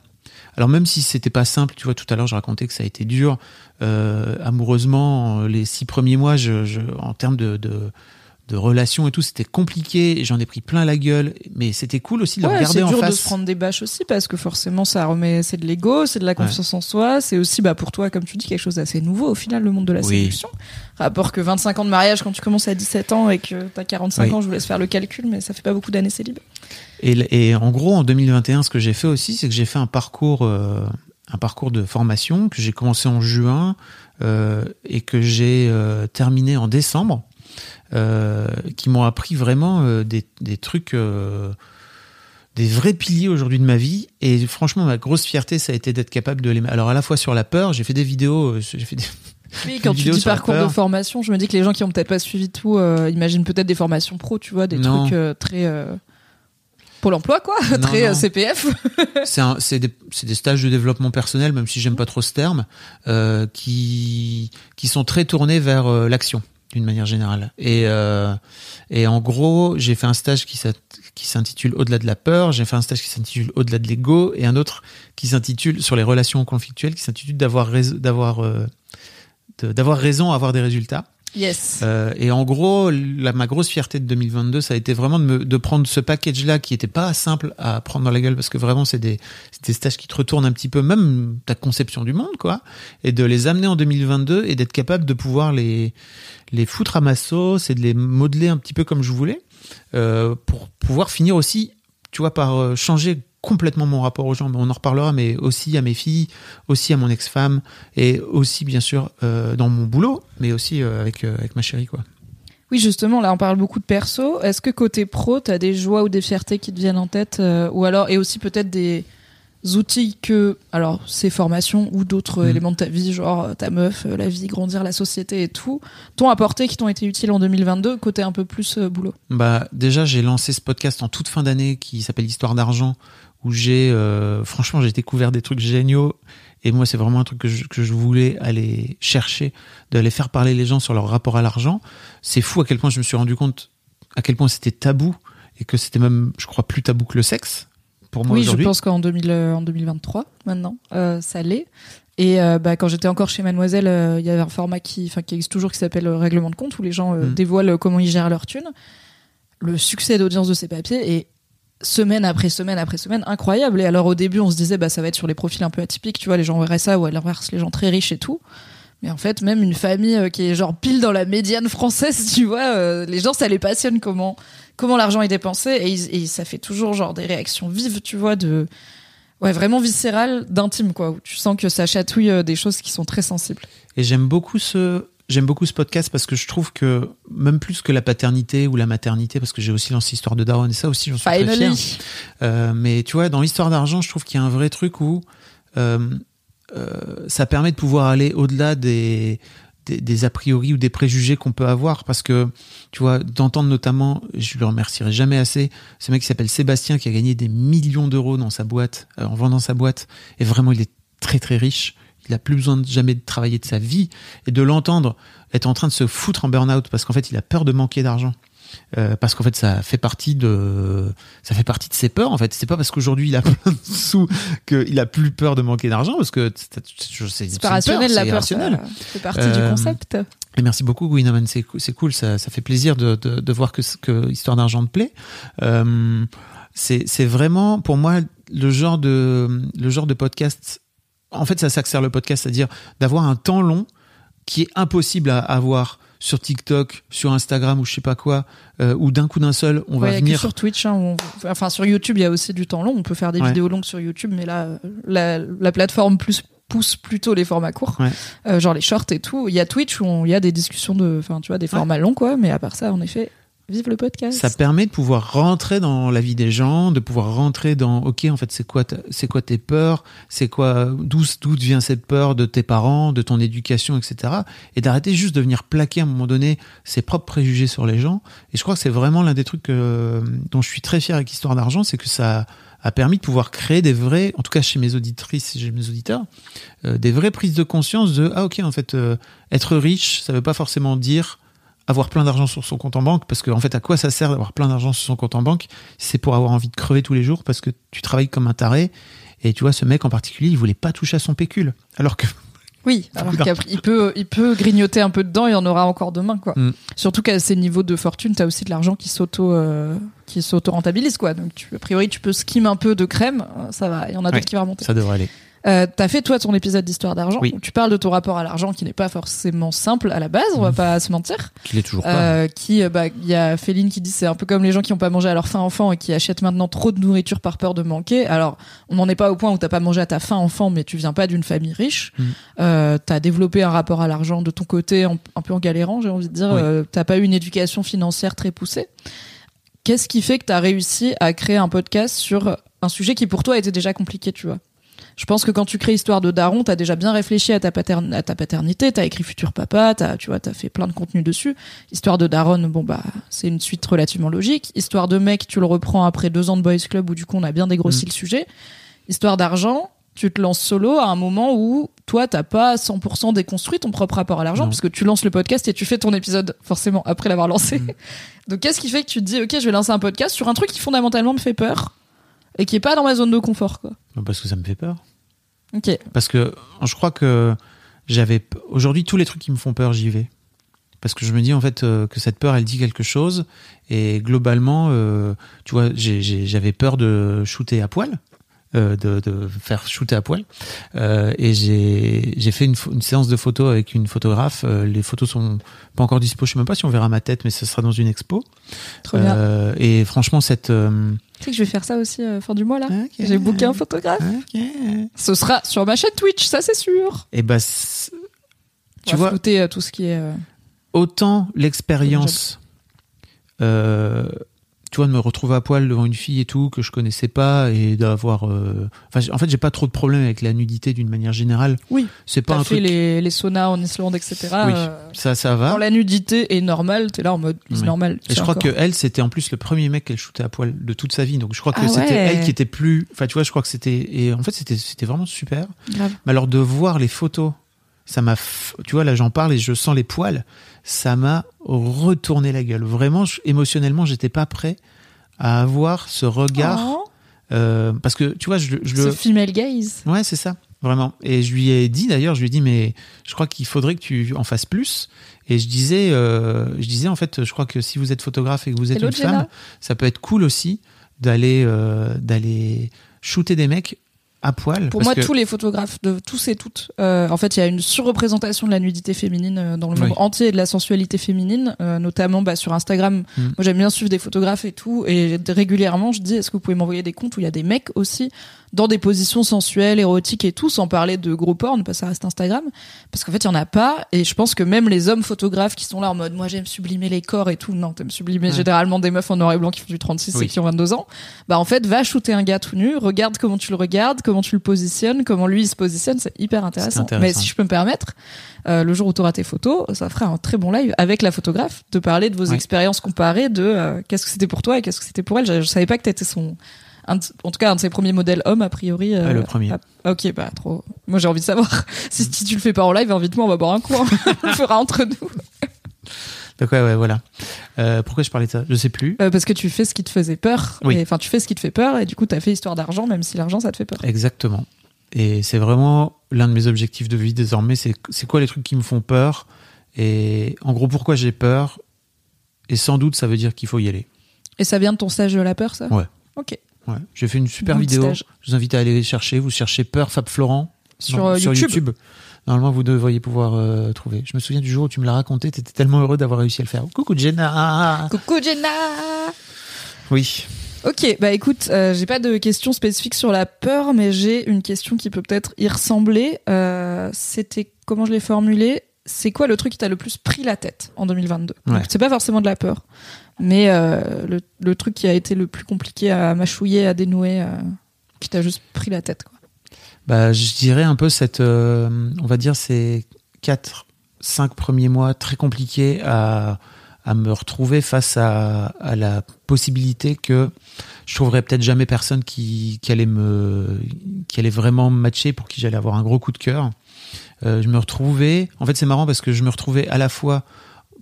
Alors même si c'était pas simple, tu vois, tout à l'heure, je racontais que ça a été dur euh, amoureusement. Les six premiers mois, je, je- en termes de, de, de relations et tout, c'était compliqué. J'en ai pris plein la gueule, mais c'était cool aussi de le regarder c'est en dur de face. se prendre des bâches aussi parce que forcément ça remet c'est de l'ego, c'est de la confiance en soi, c'est aussi bah pour toi comme tu dis quelque chose d'assez nouveau au final le monde de la Oui. séduction. Rapport que 25 ans de mariage quand tu commences à 17 ans et que t'as 45 Oui. ans, je vous laisse faire le calcul mais ça fait pas beaucoup d'années célib. Et, et en gros, en 2021, ce que j'ai fait aussi, c'est que j'ai fait un parcours, euh, un parcours de formation que j'ai commencé en juin euh, et que j'ai euh, terminé en décembre. Euh, qui m'ont appris vraiment euh, des, des trucs, euh, des vrais piliers aujourd'hui de ma vie. Et franchement, ma grosse fierté, ça a été d'être capable de les. Alors à la fois sur la peur, j'ai fait des vidéos, j'ai fait des. Oui, quand tu dis parcours de formation, je me dis que les gens qui ont peut-être pas suivi tout euh, imaginent peut-être des formations pro, tu vois, des Non. trucs euh, très euh, Pôle emploi, quoi, Non, très non. CPF. c'est des, des stages de développement personnel, même si j'aime pas trop ce terme, qui, qui sont très tournés vers l'action d'une manière générale. Et, euh, et en gros, j'ai fait un stage qui s'intitule Au-delà de la peur, j'ai fait un stage qui s'intitule Au-delà de l'ego, et un autre qui s'intitule sur les relations conflictuelles, qui s'intitule d'avoir d'avoir euh, d'avoir raison à avoir des résultats. Yes. Euh, et en gros, ma grosse fierté de 2022, ça a été vraiment de, prendre ce package-là qui était pas simple à prendre dans la gueule parce que vraiment c'est des, c'est des stages qui te retournent un petit peu même ta conception du monde, quoi, et de les amener en 2022 et d'être capable de pouvoir les les foutre à ma sauce et de les modeler un petit peu comme je voulais euh, pour pouvoir finir aussi, tu vois, par euh, changer complètement mon rapport aux gens. On en reparlera, mais aussi à mes filles, aussi à mon ex-femme et aussi bien sûr euh, dans mon boulot, mais aussi euh, avec euh, avec ma chérie, quoi. Oui, justement, là, on parle beaucoup de perso. Est-ce que côté pro, t'as des joies ou des fiertés qui te viennent en tête Ou alors, et aussi peut-être des outils que, alors, ces formations ou d'autres Mm. éléments de ta vie, genre ta meuf, la vie, grandir, la société et tout, t'ont apporté, qui t'ont été utiles en 2022, côté un peu plus euh, boulot? Bah déjà j'ai lancé ce podcast en toute fin d'année qui s'appelle Histoire d'argent où j'ai euh, franchement j'ai découvert des trucs géniaux et moi c'est vraiment un truc que je, que je voulais aller chercher d'aller faire parler les gens sur leur rapport à l'argent. C'est fou à quel point je me suis rendu compte à quel point c'était tabou et que c'était même je crois plus tabou que le sexe pour moi Oui, je pense qu'en 2000, euh, en 2023, maintenant, euh, ça l'est. Et euh, bah, quand j'étais encore chez Mademoiselle, euh, il y avait un format qui, qui existe toujours qui s'appelle euh, Règlement de compte, où les gens Mm. dévoilent comment ils gèrent leur thune. Le succès d'audience de ces papiers est semaine après semaine après semaine incroyable. Et alors au début, on se disait, bah, ça va être sur les profils un peu atypiques, tu vois, les gens RSA ou à l'inverse, les gens très riches et tout. Mais en fait, même une famille euh, qui est genre pile dans la médiane française, tu vois, euh, les gens, ça les passionne comment, comment l'argent est dépensé et ça fait toujours genre des réactions vives, tu vois, de, ouais, vraiment viscérales, d'intime, quoi, où tu sens que ça chatouille euh, des choses qui sont très sensibles. Et j'aime beaucoup ce j'aime beaucoup ce podcast parce que je trouve que même plus que la paternité ou la maternité parce que j'ai aussi lancé Histoire de Darwin et ça aussi j'en suis très fier. Finally. Euh, mais tu vois, dans l'histoire d'argent, je trouve qu'il y a un vrai truc où euh, euh, ça permet de pouvoir aller au-delà des, des, des a priori ou des préjugés qu'on peut avoir. Parce que, tu vois, d'entendre notamment, je le remercierai jamais assez, ce mec qui s'appelle Sébastien qui a gagné des millions d'euros dans sa boîte, euh, en vendant sa boîte. Et vraiment, il est très très riche. Il a plus besoin de jamais de travailler de sa vie et de l'entendre être en train de se foutre en burn-out parce qu'en fait, il a peur de manquer d'argent. Euh, parce qu'en fait ça fait partie de ça fait partie de ses peurs en fait c'est pas parce qu'aujourd'hui il a plein de sous qu'il a plus peur de manquer d'argent parce que c'est pas rationnel, peur, la peur, ça fait partie du Euh, concept. Et merci beaucoup, Gwinaman. C'est cool, ça, ça fait plaisir de, de, de voir que, que Histoire d'argent te plaît. Euh, c'est c'est vraiment, pour moi, le genre de, le genre de podcast. En fait, ça s'accélère le podcast, c'est-à-dire d'avoir un temps long qui est impossible à avoir sur TikTok, sur Instagram ou je sais pas quoi, euh, où d'un coup d'un seul, on Ouais, va venir. sur Twitch, hein, on- enfin sur YouTube, il y a aussi du temps long. On peut faire des Ouais. vidéos longues sur YouTube, mais là, la, la plateforme plus pousse plutôt les formats courts, Ouais. Euh, genre les shorts et tout. Il y a Twitch où il y a des discussions de, enfin tu vois, des formats longs quoi. Mais à part ça, en effet, vive le podcast. Ça permet de pouvoir rentrer dans la vie des gens, de pouvoir rentrer dans OK, en fait, c'est quoi, c'est quoi tes peurs, c'est quoi, d'où d'où vient cette peur de tes parents, de ton éducation, etc. Et d'arrêter juste de venir plaquer à un moment donné ses propres préjugés sur les gens. Et je crois que c'est vraiment l'un des trucs euh, dont je suis très fier avec Histoire d'argent, c'est que ça a permis de pouvoir créer des vrais, en tout cas chez mes auditrices chez mes auditeurs, euh, des vraies prises de conscience de ah ok en fait euh, être riche ça veut pas forcément dire avoir plein d'argent sur son compte en banque parce qu'en en fait à quoi ça sert d'avoir plein d'argent sur son compte en banque c'est pour avoir envie de crever tous les jours parce que tu travailles comme un taré et tu vois ce mec en particulier il voulait pas toucher à son pécule alors que Oui, alors qu'après, il peut, il peut grignoter un peu dedans, il y en aura encore demain, quoi. Mm. Surtout qu'à ces niveaux de fortune, t'as aussi de l'argent qui s'auto, euh, qui s'auto rentabilise, quoi. Donc, tu, a priori, tu peux skim un peu de crème, euh, ça va, il y en a Ouais. d'autres qui vont remonter. ça devrait aller Euh, T'as fait toi ton épisode d'histoire d'argent Oui. où tu parles de ton rapport à l'argent qui n'est pas forcément simple à la base, on va pas se mentir. Qu'il est toujours pas. Euh, qui, euh, bah, il y a Féline qui dit c'est un peu comme les gens qui n'ont pas mangé à leur faim enfant et qui achètent maintenant trop de nourriture par peur de manquer. Alors, on n'en est pas au point où t'as pas mangé à ta faim enfant, mais tu viens pas d'une famille riche. Mm. Euh, t'as développé un rapport à l'argent de ton côté, en- un peu en galérant, j'ai envie de dire. Oui. Euh, t'as pas eu une éducation financière très poussée. Qu'est-ce qui fait que t'as réussi à créer un podcast sur un sujet qui pour toi était déjà compliqué, tu vois? Je pense que quand tu crées Histoire de Daron, t'as déjà bien réfléchi à ta, patern- à ta paternité, t'as écrit Futur Papa, t'as, tu vois, t'as fait plein de contenu dessus. Histoire de Daron, bon bah, c'est une suite relativement logique. Histoire de mec, tu le reprends après deux ans de Boys Club où du coup on a bien dégrossi Mm. le sujet. Histoire d'argent, tu te lances solo à un moment où toi t'as pas 100% déconstruit ton propre rapport à l'argent Non. parce que tu lances le podcast et tu fais ton épisode forcément après l'avoir lancé. Mm. Donc qu'est-ce qui fait que tu te dis ok je vais lancer un podcast sur un truc qui fondamentalement me fait peur? Et qui est pas dans ma zone de confort quoi. Parce que ça me fait peur. Ok. Parce que je crois que j'avais. Aujourd'hui, tous les trucs qui me font peur, j'y vais. Parce que je me dis en fait euh, que cette peur, elle dit quelque chose. Et globalement, euh, tu vois, j'avais peur de shooter à poil. euh, de, de faire shooter à poil Euh, et j'ai j'ai fait une, séance de photos avec une photographe Euh, les photos sont pas encore dispo je sais même pas si on verra ma tête mais ce sera dans une expo Trop bien. Et franchement cette Tu sais que je vais faire ça aussi euh, fin du mois là. Ok. J'ai booké un photographe. ok. Ce sera sur ma chaîne Twitch, ça c'est sûr. et bah c'est- Tu tu vois euh, tout ce qui est. euh, autant l'expérience, euh, tu vois, de me retrouver à poil devant une fille et tout que je connaissais pas et d'avoir, euh, enfin, en fait, j'ai pas trop de problème avec la nudité d'une manière générale. Oui. c'est pas un fait truc. les, les saunas en Islande, etc. Oui. euh, Ça, ça va. Quand la nudité est normale, t'es là en mode c'est Oui. normal. Et je crois que elle, c'était en plus le premier mec qu'elle shootait à poil de toute sa vie. Donc je crois que Ah c'était ouais. elle qui était plus. Enfin, tu vois, je crois que c'était. Et en fait, c'était c'était vraiment super. Grave. Mais alors de voir les photos, ça m'a. f- Tu vois, là, j'en parle et je sens les poils. Ça m'a retourné la gueule. Vraiment, je- émotionnellement, j'étais pas prêt à avoir ce regard. Oh, euh, parce que tu vois, je, je Ce le. female gaze. Ouais, c'est ça, vraiment. Et je lui ai dit d'ailleurs, je lui ai dit, mais je crois qu'il faudrait que tu en fasses plus. Et je disais, euh, je disais en fait, je crois que si vous êtes photographe et que vous êtes Hello, une femme, ça peut être cool aussi d'aller euh, d'aller shooter des mecs à poil. Pour moi, que- tous les photographes, de tous et toutes, euh, en fait, il y a une surreprésentation de la nudité féminine euh, dans le monde Oui. entier et de la sensualité féminine, euh, notamment bah, sur Instagram. Mm. Moi, j'aime bien suivre des photographes et tout, et régulièrement, je dis, est-ce que vous pouvez m'envoyer des comptes où il y a des mecs aussi? Dans des positions sensuelles, érotiques et tout, sans parler de gros porn, parce que ça reste Instagram, parce qu'en fait, il y en a pas, et je pense que même les hommes photographes qui sont là en mode, moi, j'aime sublimer les corps et tout, non, t'aimes sublimer Ouais. généralement des meufs en noir et blanc qui font du 36 Oui. et qui ont 22 ans, bah en fait, va shooter un gars tout nu, regarde comment tu le regardes, comment tu le positionnes, comment lui il se positionne, c'est hyper intéressant. intéressant. Mais si je peux me permettre, euh, le jour où tu auras tes photos, ça fera un très bon live avec la photographe, de parler de vos expériences comparées, de euh, qu'est-ce que c'était pour toi et qu'est-ce que c'était pour elle. Je, je savais pas que t'étais son, un de- en tout cas un de ses premiers modèles hommes a priori. euh, Ouais, le premier. ok, bah trop. Moi j'ai envie de savoir si, si tu le fais pas en live, invite-moi, on va boire un coup. hein. on le fera entre nous. Donc ouais, ouais, voilà. Euh, pourquoi je parlais de ça? Je sais plus. Euh, parce que tu fais ce qui te faisait peur. Oui. Enfin, tu fais ce qui te fait peur et du coup t'as fait histoire d'argent, même si l'argent ça te fait peur. Exactement. Et c'est vraiment l'un de mes objectifs de vie désormais. C'est quoi les trucs qui me font peur? Et en gros, pourquoi j'ai peur? Et sans doute, ça veut dire qu'il faut y aller. Et ça vient de ton stage de la peur, ça? Ouais. Ok. Ouais. J'ai fait une super vidéo. Je vous invite à aller chercher. Vous cherchez Peur Fab Florent Sur, Non, euh, YouTube. Normalement, vous devriez pouvoir euh, trouver. Je me souviens du jour où tu me l'as raconté. Tu étais tellement heureux d'avoir réussi à le faire. Coucou Jenna Coucou Jenna Oui. Ok, bah écoute, euh, j'ai pas de questions spécifiques sur la peur, mais j'ai une question qui peut peut-être y ressembler. Euh, C'était comment je l'ai formulée? C'est quoi le truc qui t'a le plus pris la tête en 2022 Ouais. C'est pas forcément de la peur, mais euh, le, truc qui a été le plus compliqué à mâchouiller, à dénouer, euh, qui t'a juste pris la tête. Quoi. Bah, je dirais un peu cette, euh, on va dire ces quatre, cinq premiers mois très compliqués à, me retrouver face à, la possibilité que je trouverais peut-être jamais personne qui, allait me, qui allait vraiment me matcher pour qui j'allais avoir un gros coup de cœur. Je me retrouvais, en fait c'est marrant parce que je me retrouvais à la fois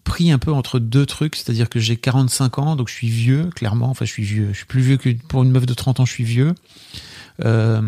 pris un peu entre deux trucs, c'est-à-dire que j'ai 45 ans, donc je suis vieux, clairement. Enfin, je suis vieux. Je suis plus vieux que pour une meuf de 30 ans, je suis vieux. Euh,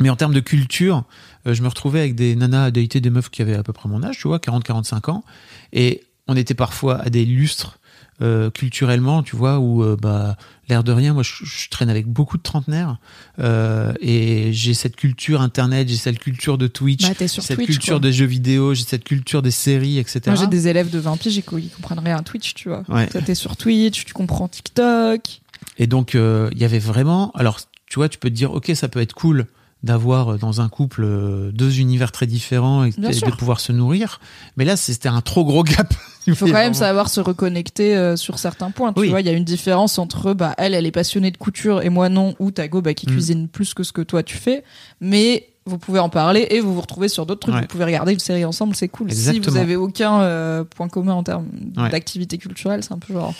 mais en termes de culture, euh, je me retrouvais avec des nanas à des meufs qui avaient à peu près mon âge, tu vois, 40-45 ans. Et on était parfois à des lustres euh, culturellement, tu vois, où euh, bah l'air de rien, moi je, je traîne avec beaucoup de trentenaires euh, et j'ai cette culture internet, j'ai cette culture de Twitch, Bah, cette Twitch, culture quoi. des jeux vidéo, j'ai cette culture des séries, etc. Moi, j'ai des élèves de 20 piges, ils comprennent rien à Twitch, tu vois. Ouais. Toi, t'es sur Twitch, tu comprends TikTok. Et donc, euh, il y avait vraiment. Alors, tu vois, tu peux te dire, ok, ça peut être cool d'avoir euh, dans un couple euh, deux univers très différents et, de pouvoir se nourrir. Mais là, c'était un trop gros gap. Il faut quand même savoir se reconnecter euh, sur certains points. Tu Oui. vois, il y a une différence entre bah elle, elle est passionnée de couture et moi non, ou Tago bah, qui Mm. cuisine plus que ce que toi tu fais. Mais vous pouvez en parler et vous vous retrouvez sur d'autres trucs. Ouais. Vous pouvez regarder une série ensemble, c'est cool. Si vous avez aucun euh, point commun en termes Ouais. d'activité culturelle, c'est un peu genre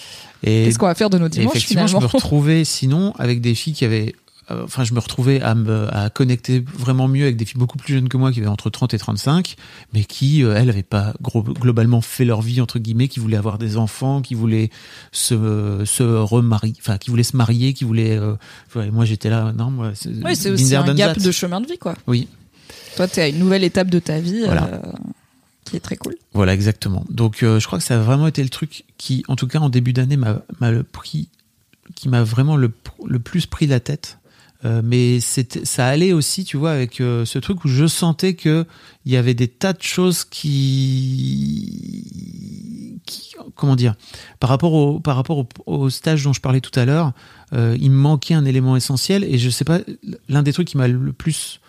qu'est-ce qu'on va faire de nos dimanches effectivement, je me finalement retrouvais sinon avec des filles qui avaient. Euh, Enfin, je me retrouvais à me à connecter vraiment mieux avec des filles beaucoup plus jeunes que moi, qui avaient entre 30 et 35, mais qui, euh, elles, avaient pas gros, globalement fait leur vie entre guillemets, qui voulaient avoir des enfants, qui voulaient se se remarier, enfin, qui voulaient se marier, qui voulaient. euh, moi, j'étais là, non, moi. Oui, c'est aussi un gap that. de chemin de vie quoi. Oui, Toi, t'es à une nouvelle étape de ta vie Voilà. euh, qui est très cool. Voilà, exactement. Donc, euh, je crois que ça a vraiment été le truc qui, en tout cas, en début d'année, m'a le pris, qui m'a vraiment le, le plus pris la tête. Euh, mais ça allait aussi, tu vois, avec euh, ce truc où je sentais que il y avait des tas de choses qui, qui comment dire, par rapport au, par rapport au, au stage dont je parlais tout à l'heure, euh, il me manquait un élément essentiel. Et je sais pas, l'un des trucs qui m'a le plus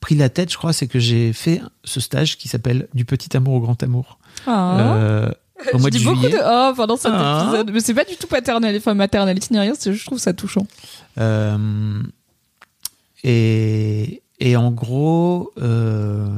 pris la tête, je crois, c'est que j'ai fait ce stage qui s'appelle Du petit amour au grand amour. Euh, au mois Je de dis beaucoup de oh pendant cet Ah. épisode, mais c'est pas du tout paternel, enfin maternaliste ni rien, c'est je trouve ça touchant. Euh, et, et en gros, euh,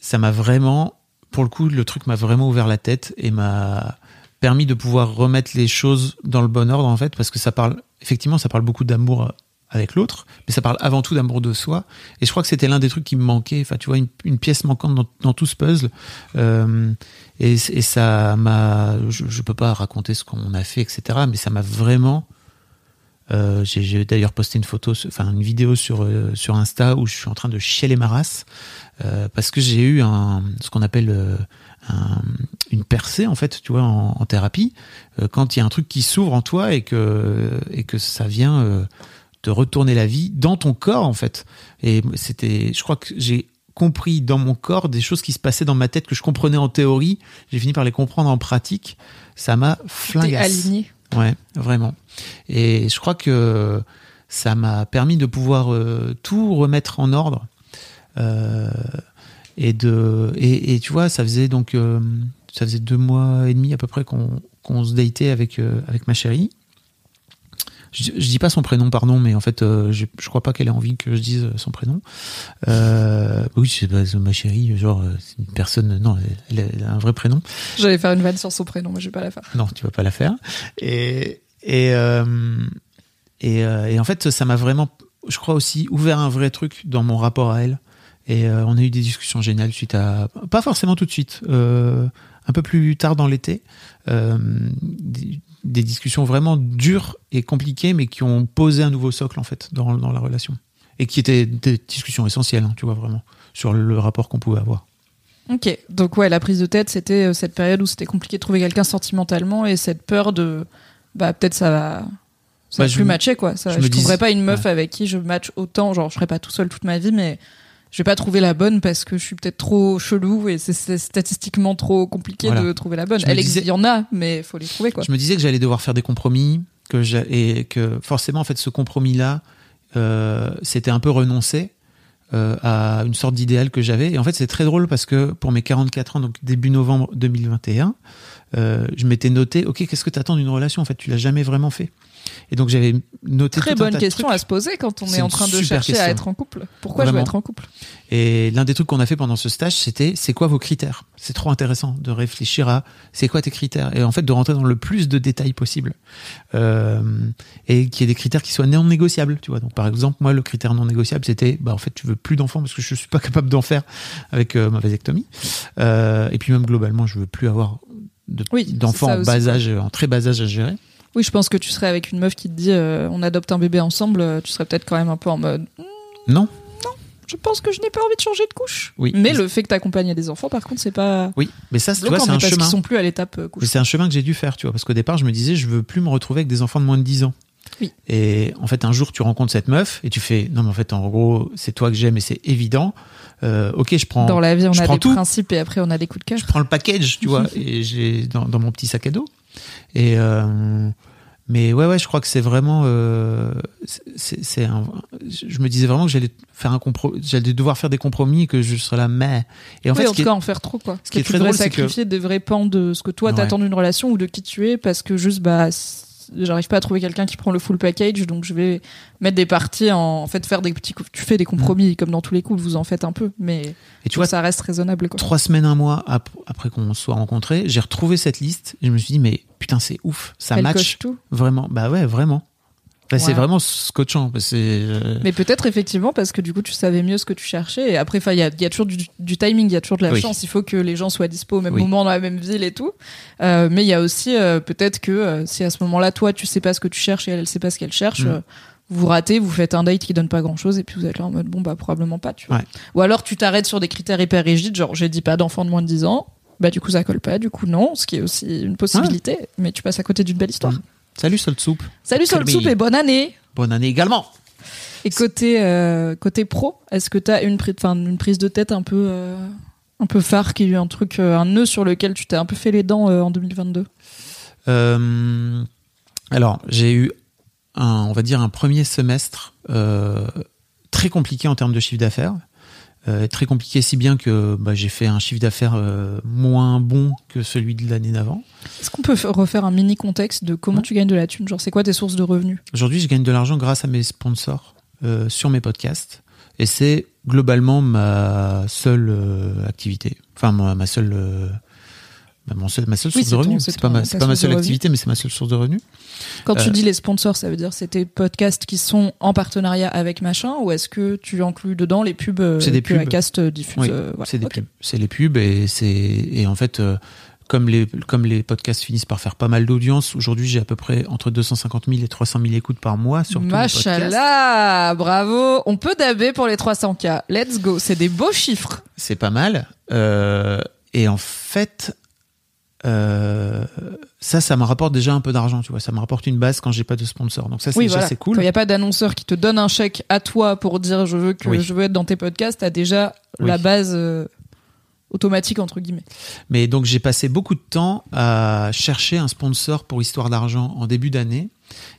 ça m'a vraiment, pour le coup, le truc m'a vraiment ouvert la tête et m'a permis de pouvoir remettre les choses dans le bon ordre, en fait, parce que ça parle, effectivement, ça parle beaucoup d'amour avec l'autre, mais ça parle avant tout d'amour de soi. Et je crois que c'était l'un des trucs qui me manquait. Enfin, tu vois, une, pièce manquante dans, tout ce puzzle. Euh, et, ça m'a, je, je peux pas raconter ce qu'on a fait, etc. Mais ça m'a vraiment euh, j'ai d'ailleurs posté une photo, enfin une vidéo sur euh, sur Insta où je suis en train de chialer ma race parce que j'ai eu un ce qu'on appelle un- une percée en fait, tu vois, en, en thérapie, quand il y a un truc qui s'ouvre en toi et que et que ça vient te retourner la vie dans ton corps en fait. Et c'était, je crois que j'ai compris dans mon corps des choses qui se passaient dans ma tête que je comprenais en théorie. J'ai fini par les comprendre en pratique. Ça m'a flingasse. aligné. Ouais, vraiment. Et je crois que ça m'a permis de pouvoir euh, tout remettre en ordre. Euh, et de et, et tu vois, ça faisait donc euh, ça faisait deux mois et demi à peu près qu'on qu'on se datait avec avec ma chérie. Je, je dis pas son prénom, pardon, mais en fait, euh, je, je crois pas qu'elle ait envie que je dise son prénom. Euh, oui, c'est pas ma chérie, genre euh, c'est une personne. Non, elle, elle a un vrai prénom. J'allais faire une vanne sur son prénom, mais je vais pas la faire. Non, tu vas pas la faire. Et et euh, et, euh, et en fait, ça m'a vraiment, je crois aussi, ouvert un vrai truc dans mon rapport à elle. Et euh, on a eu des discussions géniales suite à, pas forcément tout de suite, euh, un peu plus tard dans l'été, euh, des, discussions vraiment dures et compliquées, mais qui ont posé un nouveau socle en fait dans, dans la relation. Et qui étaient des discussions essentielles, hein, tu vois vraiment, sur le rapport qu'on pouvait avoir. Ok, donc ouais, la prise de tête, c'était euh, cette période où c'était compliqué de trouver quelqu'un sentimentalement et cette peur de, bah peut-être ça va, ça Bah, va je plus me- matcher quoi. Ça, je je, trouverais dis- pas une meuf avec qui je match autant, genre je serais pas tout seul toute ma vie, mais je vais pas trouver la bonne parce que je suis peut-être trop chelou et c'est- statistiquement trop compliqué Voilà. de trouver la bonne. Elle disais- il y en a, mais faut les trouver quoi. Je me disais que j'allais devoir faire des compromis, que et que forcément, en fait, ce compromis-là, euh, c'était un peu renoncer euh, à une sorte d'idéal que j'avais. Et en fait, c'est très drôle parce que pour mes 44 ans, donc début novembre 2021, euh, je m'étais noté, ok, qu'est-ce que tu attends d'une relation? En fait, tu l'as jamais vraiment fait. Et donc j'avais noté Très tout un bonne de question trucs. à se poser quand on est en train de chercher à être en couple. Pourquoi je veux être en couple? Et l'un des trucs qu'on a fait pendant ce stage, c'était c'est quoi vos critères? C'est trop intéressant de réfléchir à c'est quoi tes critères? Et en fait de rentrer dans le plus de détails possible euh, et qu'il y ait des critères qui soient non négociables. Tu vois, donc par exemple moi le critère non négociable c'était bah en fait tu veux plus d'enfants parce que je suis pas capable d'en faire avec euh, ma vasectomie Euh, et puis même globalement je veux plus avoir de- Oui, d'enfants ça en bas âge, en très bas âge à gérer. Oui, je pense que tu serais avec une meuf qui te dit euh, on adopte un bébé ensemble, tu serais peut-être quand même un peu en mode Non. je pense que je n'ai pas envie de changer de couche. Oui. Mais le fait que t'accompagnes des enfants, par contre, c'est pas. Oui, mais ça, tu vois, c'est un chemin. qu'ils sont plus à l'étape couche. C'est un chemin que j'ai dû faire, tu vois, parce qu'au départ, je me disais, je veux plus me retrouver avec des enfants de moins de 10 ans. Oui. Et en fait, un jour, tu rencontres cette meuf et tu fais, non, mais en fait, en gros, c'est toi que j'aime et c'est évident. Euh, ok, je prends, Dans la vie, on a des tout. principes et après on a des coups de cœur. je prends le package, tu vois, et j'ai dans, dans mon petit sac à dos. Et euh, mais ouais, ouais, je crois que c'est vraiment, euh, c'est, je me disais vraiment que j'allais faire un compromis, j'allais devoir faire des compromis et que je serais là, mais. Et en oui, fait, en tout est- cas, en faire trop, quoi. ce qui est tu très drôle, c'est que- sacrifier des vrais pans de ce que toi Ouais. t'attends d'une relation ou de qui tu es parce que juste, bah, j'arrive pas à trouver quelqu'un qui prend le full package, donc je vais mettre des parties en, en fait, faire des petits, tu fais des compromis comme dans tous les couples, vous en faites un peu, mais et Mm. tu vois, ça reste raisonnable, quoi. trois semaines, un mois ap- après qu'on soit rencontrés, j'ai retrouvé cette liste et je me suis dit, mais putain, c'est ouf, ça Elle match coche tout. vraiment. Bah ouais, vraiment. Enfin, C'est vraiment scotchant. euh, Mais peut-être effectivement parce que du coup tu savais mieux ce que tu cherchais et après il y a, il y a toujours du, du timing, il y a toujours de la Oui. chance, il faut que les gens soient dispo au même Oui. moment dans la même ville et tout. Euh, mais il y a aussi euh, peut-être que si à ce moment-là toi tu sais pas ce que tu cherches et elle elle sait pas ce qu'elle cherche, Mm. vous ratez, vous faites un date qui donne pas grand-chose et puis vous êtes là en mode bon bah probablement pas, tu vois. Ouais. Ou alors tu t'arrêtes sur des critères hyper rigides, genre j'ai dit pas d'enfant de moins de 10 ans. Bah du coup ça colle pas, du coup non, ce qui est aussi une possibilité, mais tu passes à côté d'une belle histoire. Salut Salt Soup. Salut Sol Colby. Soup et bonne année Bonne année également. Et côté euh, côté pro, est-ce que tu as une, pri- une prise de tête un peu euh, un peu phare qui est un truc euh, un nœud sur lequel tu t'es un peu fait les dents en 2022 Euh, alors, j'ai eu un, on va dire, un premier semestre très compliqué en termes de chiffre d'affaires. Euh, très compliqué, si bien que bah, j'ai fait un chiffre d'affaires euh, moins bon que celui de l'année d'avant. Est-ce qu'on peut refaire un mini contexte de comment Ouais. tu gagnes de la thune? Genre c'est quoi tes sources de revenus? Aujourd'hui, je gagne de l'argent grâce à mes sponsors euh, sur mes podcasts. Et c'est globalement ma seule euh, activité. Enfin, ma, ma seule. Bah, mon seul- ma seule source de revenus. c'est pas ma, pas ma seule activité, mais c'est ma seule source de revenus. Quand tu Euh, dis les sponsors, ça veut dire c'est tes podcasts qui sont en partenariat avec machin ou est-ce que tu inclus dedans les pubs euh, C'est des que pubs. Acast euh, diffuse Oui, voilà. c'est des pubs. C'est les pubs et c'est et en fait comme les comme les podcasts finissent par faire pas mal d'audience, aujourd'hui j'ai à peu près entre 250 000 et 300 000 écoutes par mois sur. Machallah, bravo. On peut daber pour les 300K. Let's go. C'est des beaux chiffres. C'est pas mal. Euh, et en fait, euh, ça, ça me rapporte déjà un peu d'argent, tu vois. Ça me rapporte une base quand j'ai pas de sponsor. Donc ça, c'est Oui, déjà voilà. c'est Quand cool. il n'y a pas d'annonceur qui te donne un chèque à toi pour dire je veux que Oui. je veux être dans tes podcasts, t'as déjà Oui. la base euh, automatique entre guillemets. Mais donc j'ai passé beaucoup de temps à chercher un sponsor pour Histoire d'argent en début d'année.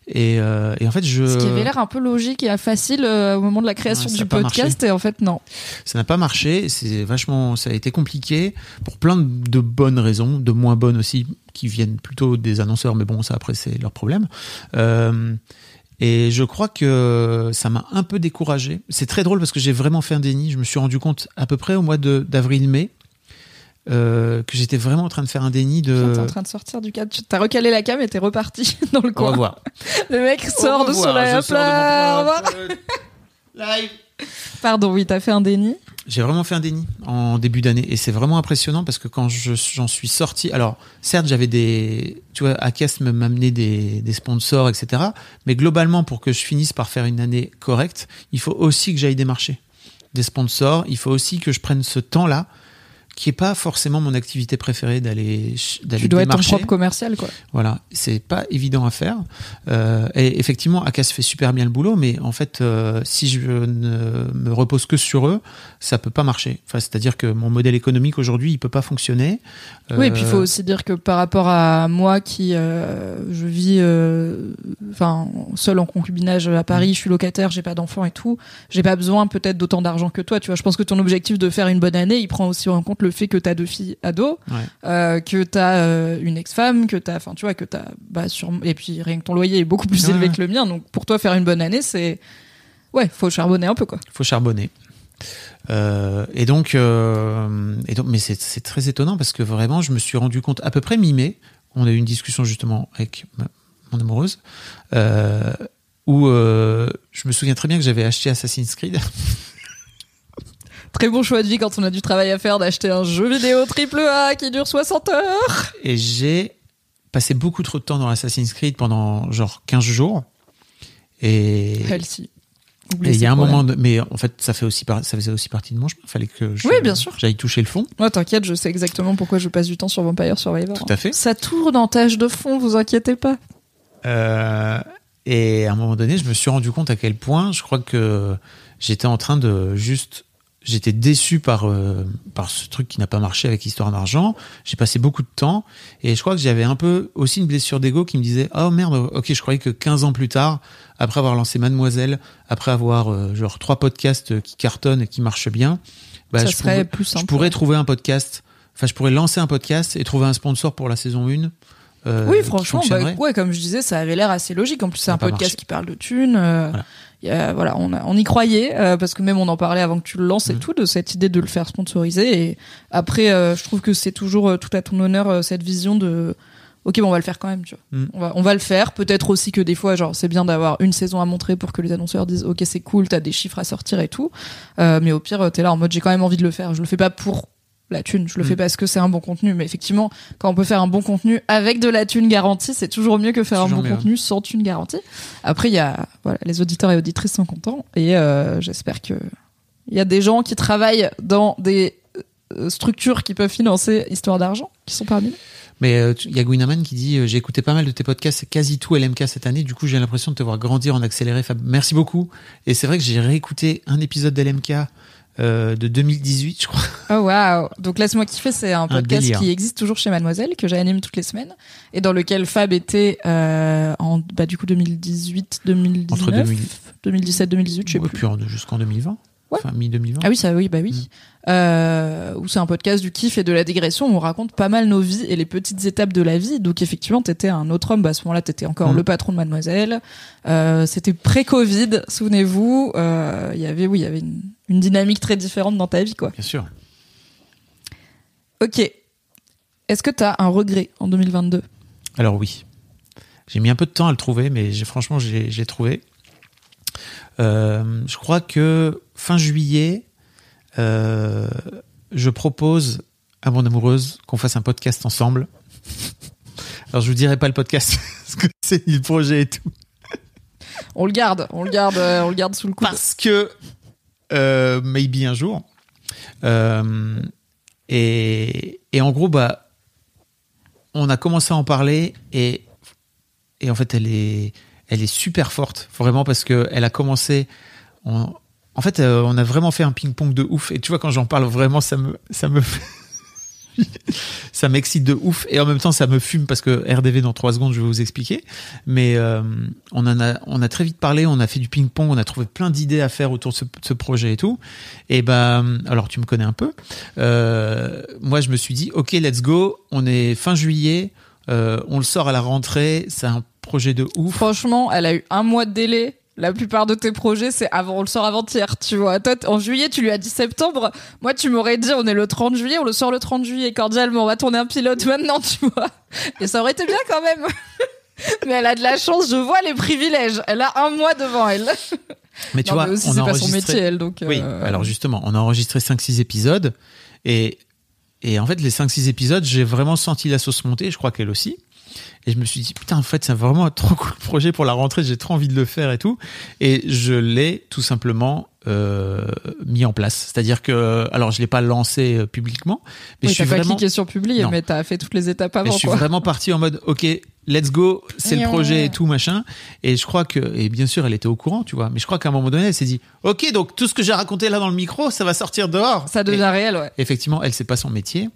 Et, euh, et en fait, je Ce qui avait l'air un peu logique et facile euh, au moment de la création Ouais, du podcast et en fait non. Ça n'a pas marché, c'est vachement, ça a été compliqué pour plein de bonnes raisons, de moins bonnes aussi, qui viennent plutôt des annonceurs, mais bon, ça après c'est leur problème. Euh, et je crois que ça m'a un peu découragé. C'est très drôle parce que j'ai vraiment fait un déni. Je me suis rendu compte à peu près au mois de- d'avril-mai euh, que j'étais vraiment en train de faire un déni de. T'es en train de sortir du cadre. Tu- T'as recalé la cam et t'es reparti dans le Au coin. revoir. Le mec sort Au de son là, au revoir. live. Pardon, oui, t'as fait un déni. J'ai vraiment fait un déni en début d'année et c'est vraiment impressionnant parce que quand je- j'en suis sorti, alors certes j'avais des, tu vois, Acast me m'amenait des, des sponsors, etc. Mais globalement pour que je finisse par faire une année correcte, il faut aussi que j'aille démarcher des sponsors. Il faut aussi que je prenne ce temps-là qui est pas forcément mon activité préférée d'aller d'aller Tu dois être ton propre commercial quoi. Voilà, c'est pas évident à faire. Euh, et effectivement, Acas fait super bien le boulot, mais en fait, euh, si je ne me repose que sur eux, ça peut pas marcher. Enfin, c'est-à-dire que mon modèle économique aujourd'hui, il peut pas fonctionner. Oui, et puis il faut Euh, aussi dire que par rapport à moi qui je vis enfin seul en concubinage à Paris, je suis locataire, j'ai pas d'enfants et tout, j'ai pas besoin peut-être d'autant d'argent que toi, tu vois. Je pense que ton objectif de faire une bonne année, il prend aussi en compte le fait que tu as deux filles ados, Ouais. euh, que tu as une ex-femme, que tu as enfin tu vois que tu bah sur et puis rien que ton loyer est beaucoup plus Ouais, élevé que le mien, donc pour toi faire une bonne année, c'est ouais, faut charbonner un peu quoi. faut charbonner. Euh, et donc, euh, et donc, mais c'est très étonnant parce que vraiment, je me suis rendu compte à peu près mi-mai. On a eu une discussion justement avec ma- mon amoureuse euh, où euh, je me souviens très bien que j'avais acheté Assassin's Creed. Très bon choix de vie quand on a du travail à faire d'acheter un jeu vidéo triple A qui dure 60 heures. Et j'ai passé beaucoup trop de temps dans Assassin's Creed pendant genre 15 jours. Et, Healthy. Et il y a un moment, de- mais en fait, ça fait aussi, par- ça faisait aussi partie de mon chemin. Fallait que je- Oui, bien sûr. j'aille toucher le fond. Ouais, t'inquiète, je sais exactement pourquoi je passe du temps sur Vampire Survivor. Tout à fait. Ça tourne en tâche de fond, vous inquiétez pas. Euh, et à un moment donné, je me suis rendu compte à quel point je crois que j'étais en train de juste. J'étais déçu par, euh, par ce truc qui n'a pas marché avec Histoire d'argent. J'ai passé beaucoup de temps et je crois que j'avais un peu aussi une blessure d'ego qui me disait Oh merde, ok, je croyais que 15 ans plus tard, après avoir lancé Mademoiselle, après avoir euh, genre trois podcasts qui cartonnent et qui marchent bien, bah, ça je, serait pouvais- plus simple. je pourrais trouver un podcast. Enfin, je pourrais lancer un podcast et trouver un sponsor pour la saison 1. euh, oui, franchement, bah, ouais, comme je disais, ça avait l'air assez logique. En plus, c'est un podcast marché. qui parle de thunes. euh, Voilà. A- voilà, on, a- on y croyait euh, parce que même on en parlait avant que tu le lances et Mm. tout de cette idée de le faire sponsoriser. Et après, euh, je trouve que c'est toujours euh, tout à ton honneur euh, cette vision de. Ok, bon, on va le faire quand même, tu vois. Mm. On, va, on va le faire. Peut-être aussi que des fois, genre, c'est bien d'avoir une saison à montrer pour que les annonceurs disent, ok, c'est cool, t'as des chiffres à sortir et tout. Euh, mais au pire, t'es là en mode, j'ai quand même envie de le faire. Je le fais pas pour la thune, je le Mm. fais parce que c'est un bon contenu. Mais effectivement, quand on peut faire un bon contenu avec de la thune garantie, c'est toujours mieux que faire un bon contenu sans thune garantie. Après, il y a, voilà, les auditeurs et auditrices sont contents et euh, j'espère que il y a des gens qui travaillent dans des euh, structures qui peuvent financer Histoire d'argent qui sont parmi nous. Mais euh, il y a Gwinaman qui dit euh, j'ai écouté pas mal de tes podcasts, c'est quasi tout LMK cette année. Du coup, j'ai l'impression de te voir grandir en accéléré. Fab. Merci beaucoup. Et c'est vrai que j'ai réécouté un épisode d'LMK euh, de 2018, je crois. Oh waouh Donc laisse-moi kiffer, c'est un podcast qui existe toujours chez Mademoiselle que j'anime toutes les semaines et dans lequel Fab était euh, en bah du coup 2018 2019 Entre 2000 2017 2018 je sais Ouais, plus. puis en- jusqu'en 2020. Ouais. Enfin, mi-2020. Ah oui, ça oui, bah oui. Mm. Euh, où c'est un podcast du kiff et de la digression où on raconte pas mal nos vies et les petites étapes de la vie. Donc effectivement, t'étais un autre homme. Bah, à ce moment-là, t'étais encore Mm. le patron de Mademoiselle. Euh, c'était pré-Covid, souvenez-vous. Euh, Il y avait, oui, il y avait une, une dynamique très différente dans ta vie, quoi. Bien sûr. Ok. Est-ce que t'as un regret en 2022 Alors oui. J'ai mis un peu de temps à le trouver, mais franchement, j'ai j'ai trouvé. Euh, je crois que fin juillet, euh, je propose à mon amoureuse qu'on fasse un podcast ensemble. Alors je vous dirai pas le podcast parce que c'est le projet et tout. On le garde, on le garde, euh, on le garde sous le coude. Parce que euh, maybe un jour. Euh, et, et en gros, bah, on a commencé à en parler et, et en fait, elle est, elle est super forte, vraiment, parce que elle a commencé. En, en fait, euh, on a vraiment fait un ping-pong de ouf. Et tu vois, quand j'en parle vraiment, ça me, ça me, ça m'excite de ouf. Et en même temps, ça me fume parce que RDV dans trois secondes, je vais vous expliquer. Mais euh, on en a, on a très vite parlé. On a fait du ping-pong. On a trouvé plein d'idées à faire autour de ce, de ce projet et tout. Et ben, alors tu me connais un peu. Euh, moi, je me suis dit, ok, let's go. On est fin juillet. Euh, on le sort à la rentrée. C'est un projet de ouf. Franchement, elle a eu un mois de délai. La plupart de tes projets, c'est avant, on le sort avant-hier, tu vois. Toi, en juillet, tu lui as dit septembre. Moi, tu m'aurais dit, on est le 30 juillet, on le sort le 30 juillet, cordialement, on va tourner un pilote maintenant, tu vois. Et ça aurait été bien quand même. Mais elle a de la chance, je vois les privilèges. Elle a un mois devant elle. Mais tu Non, vois, mais aussi, on c'est a pas son métier, elle, donc. Oui, euh, alors justement, on a enregistré 5-6 épisodes et, et en fait, les 5-6 épisodes, j'ai vraiment senti la sauce monter, je crois qu'elle aussi. Et je me suis dit, putain, en fait, c'est vraiment un trop cool projet pour la rentrée, j'ai trop envie de le faire et tout. Et je l'ai tout simplement euh, mis en place. C'est-à-dire que, alors, je l'ai pas lancé euh, publiquement, mais oui, je suis t'as pas vraiment. cliqué sur publier, Non. mais t'as fait toutes les étapes Mais avant, je suis quoi. vraiment parti en mode, ok, let's go, c'est le projet et tout, machin. Et je crois que, et bien sûr, elle était au courant, tu vois, mais je crois qu'à un moment donné, elle s'est dit, ok, donc tout ce que j'ai raconté là dans le micro, ça va sortir dehors. Ça devient réel, ouais. Effectivement, elle, c'est pas son métier.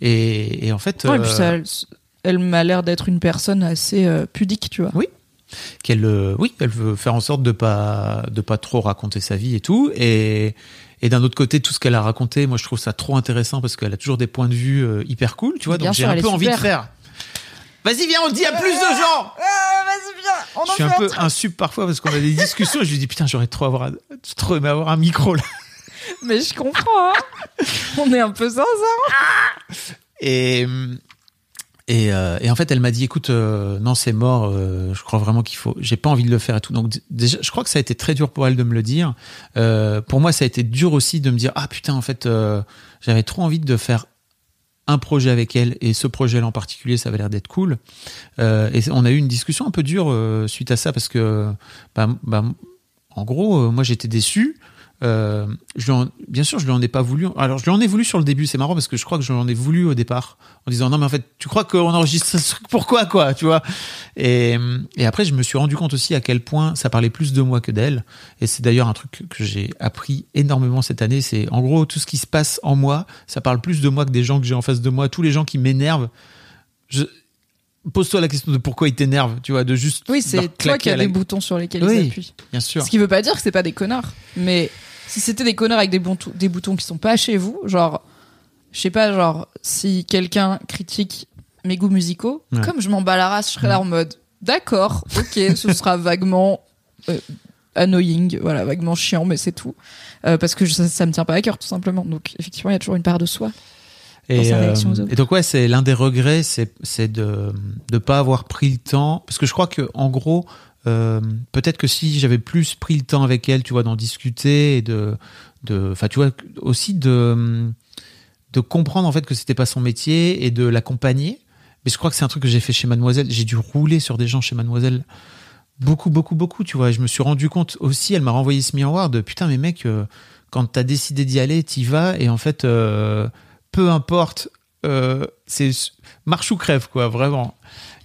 Et, et en fait, et puis euh, ça, elle, m'a l'air d'être une personne assez euh, pudique, tu vois. qu'elle, euh, oui, elle veut faire en sorte de pas, de pas trop raconter sa vie et tout. Et, et d'un autre côté, tout ce qu'elle a raconté, moi, je trouve ça trop intéressant parce qu'elle a toujours des points de vue euh, hyper cool, tu vois. Bien donc j'ai un peu envie de faire. Vas-y, viens, on le dit à plus de gens. vas-y, viens, on je suis un peu insub parfois parce qu'on a des discussions et je lui dis putain j'aurais trop avoir trop aimé avoir un micro là Mais je comprends, hein. On est un peu sans ça. et et, euh, et en fait elle m'a dit écoute euh, non c'est mort euh, je crois vraiment qu'il faut j'ai pas envie de le faire et tout. Donc déjà je crois que ça a été très dur pour elle de me le dire. Euh, pour moi ça a été dur aussi de me dire ah putain en fait euh, j'avais trop envie de faire un projet avec elle et ce projet là en particulier ça avait l'air d'être cool. Euh, et on a eu une discussion un peu dure suite à ça parce que bah, bah, en gros, moi j'étais déçu. Euh, je lui en- bien sûr, je lui en ai pas voulu. Alors, je lui en ai voulu sur le début. C'est marrant parce que je crois que je lui en ai voulu au départ en disant non mais en fait, tu crois qu'on enregistre ce truc pourquoi quoi, tu vois? Et, et après, je me suis rendu compte aussi à quel point ça parlait plus de moi que d'elle. Et c'est d'ailleurs un truc que j'ai appris énormément cette année. C'est en gros tout ce qui se passe en moi, ça parle plus de moi que des gens que j'ai en face de moi. Tous les gens qui m'énervent, je... pose-toi la question de pourquoi ils t'énervent, tu vois, de juste. Oui, c'est toi qui as la- des boutons sur lesquels Oui. ils appuient. Bien sûr. Ce qui veut pas dire que c'est pas des connards. Mais si c'était des connards avec des, boutons- des boutons qui sont pas chez vous, genre, je sais pas, genre, si quelqu'un critique mes goûts musicaux, Ouais. comme je m'en bats la race, je serais là en mode, d'accord, ok, ce sera vaguement euh, annoying, voilà, vaguement chiant, mais c'est tout. Euh, parce que je- ça, ça me tient pas à cœur, tout simplement. Donc, effectivement, il y a toujours une part de soi. dans Et, sa euh, réaction aux autres. et donc ouais, c'est l'un des regrets, c'est de de pas avoir pris le temps, parce que je crois que en gros, euh, peut-être que si j'avais plus pris le temps avec elle, tu vois, d'en discuter et de enfin tu vois, aussi de de comprendre en fait que c'était pas son métier et de l'accompagner. Mais je crois que c'est un truc que j'ai fait chez Mademoiselle. J'ai dû rouler sur des gens chez Mademoiselle beaucoup, beaucoup, beaucoup, tu vois. Et je me suis rendu compte aussi, elle m'a renvoyé ce miroir de putain, mais mec, euh, quand t'as décidé d'y aller, t'y vas. Et en fait, euh, peu importe, c'est marche ou crève, quoi, vraiment.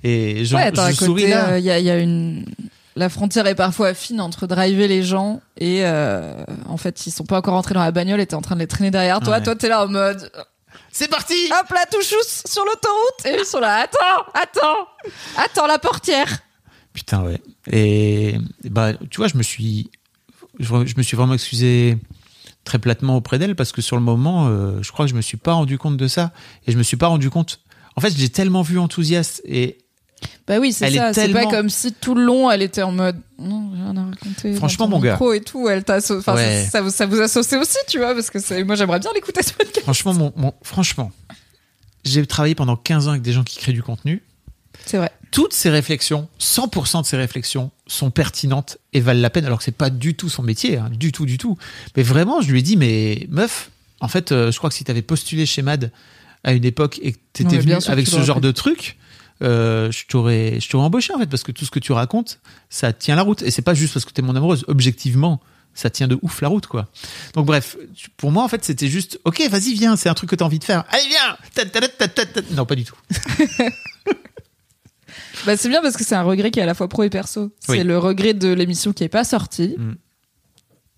Et je, ouais, je souris côté, là. euh, il y, a, il y a une. La frontière est parfois fine entre driver les gens et euh, en fait ils sont pas encore rentrés dans la bagnole et t'es en train de les traîner derrière toi. Ouais. Toi t'es là en mode C'est parti hop là tout chousse sur l'autoroute et ils sont là attends attends attends la portière. Putain, ouais. Et, et bah, tu vois, je me suis, je, je me suis vraiment excusé très platement auprès d'elle parce que sur le moment, euh, je crois que je me suis pas rendu compte de ça et je me suis pas rendu compte. En fait, j'ai tellement vu enthousiaste et Bah oui c'est ça. C'est pas tellement- comme si tout le long elle était en mode non rien à raconter. Franchement, mon gars. et tout elle t'a enfin Ouais. ça, ça vous- ça vous a saucé aussi tu vois parce que moi j'aimerais bien l'écouter ce podcast. franchement, mon, mon- franchement, j'ai travaillé pendant 15 ans avec des gens qui créent du contenu. C'est vrai. Toutes ces réflexions, 100% de ces réflexions sont pertinentes et valent la peine, alors que c'est pas du tout son métier, hein, du tout, du tout. Mais vraiment, je lui ai dit, mais meuf, en fait, euh, je crois que si t'avais postulé chez Mad à une époque et que t'étais bien venu avec ce genre de truc, euh, je t'aurais, je t'aurais embauché en fait, parce que tout ce que tu racontes, ça tient la route. Et c'est pas juste parce que t'es mon amoureuse. Objectivement, ça tient de ouf la route, quoi. Donc bref, pour moi, en fait, c'était juste, ok, vas-y, viens, c'est un truc que t'as envie de faire. Allez, viens. Non, pas du tout. Bah, c'est bien parce que c'est un regret qui est à la fois pro et perso. Oui. C'est le regret de l'émission qui est pas sortie Mm.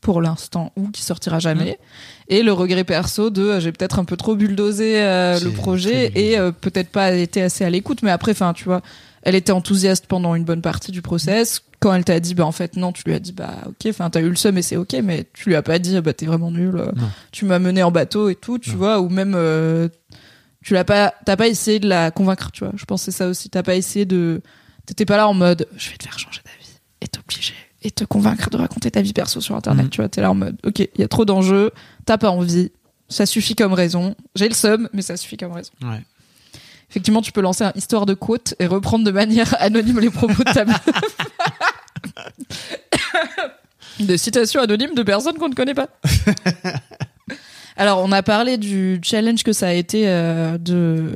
Pour l'instant ou qui sortira jamais, et le regret perso de euh, j'ai peut-être un peu trop bulldozé euh, le projet et euh, peut-être pas été assez à l'écoute. Mais après, enfin, tu vois, elle était enthousiaste pendant une bonne partie du process. Quand elle t'a dit bah en fait non, tu lui as dit bah ok, enfin t'as eu le seum et c'est ok, mais tu lui as pas dit bah t'es vraiment nul. euh. Tu m'as mené en bateau et tout, tu Non. vois, ou même euh, tu l'as pas t'as pas essayé de la convaincre tu vois je c'est ça aussi t'as pas essayé de t'étais pas là en mode je vais te faire changer d'avis et t'obliger et te convaincre de raconter ta vie perso sur internet Mhm. tu vois t'es là en mode ok il y a trop d'enjeux t'as pas envie ça suffit comme raison j'ai le seum mais ça suffit comme raison Ouais. effectivement tu peux lancer un histoire de quote et reprendre de manière anonyme les propos de ta meuf de citations anonymes de personnes qu'on ne connaît pas alors, on a parlé du challenge que ça a été euh, de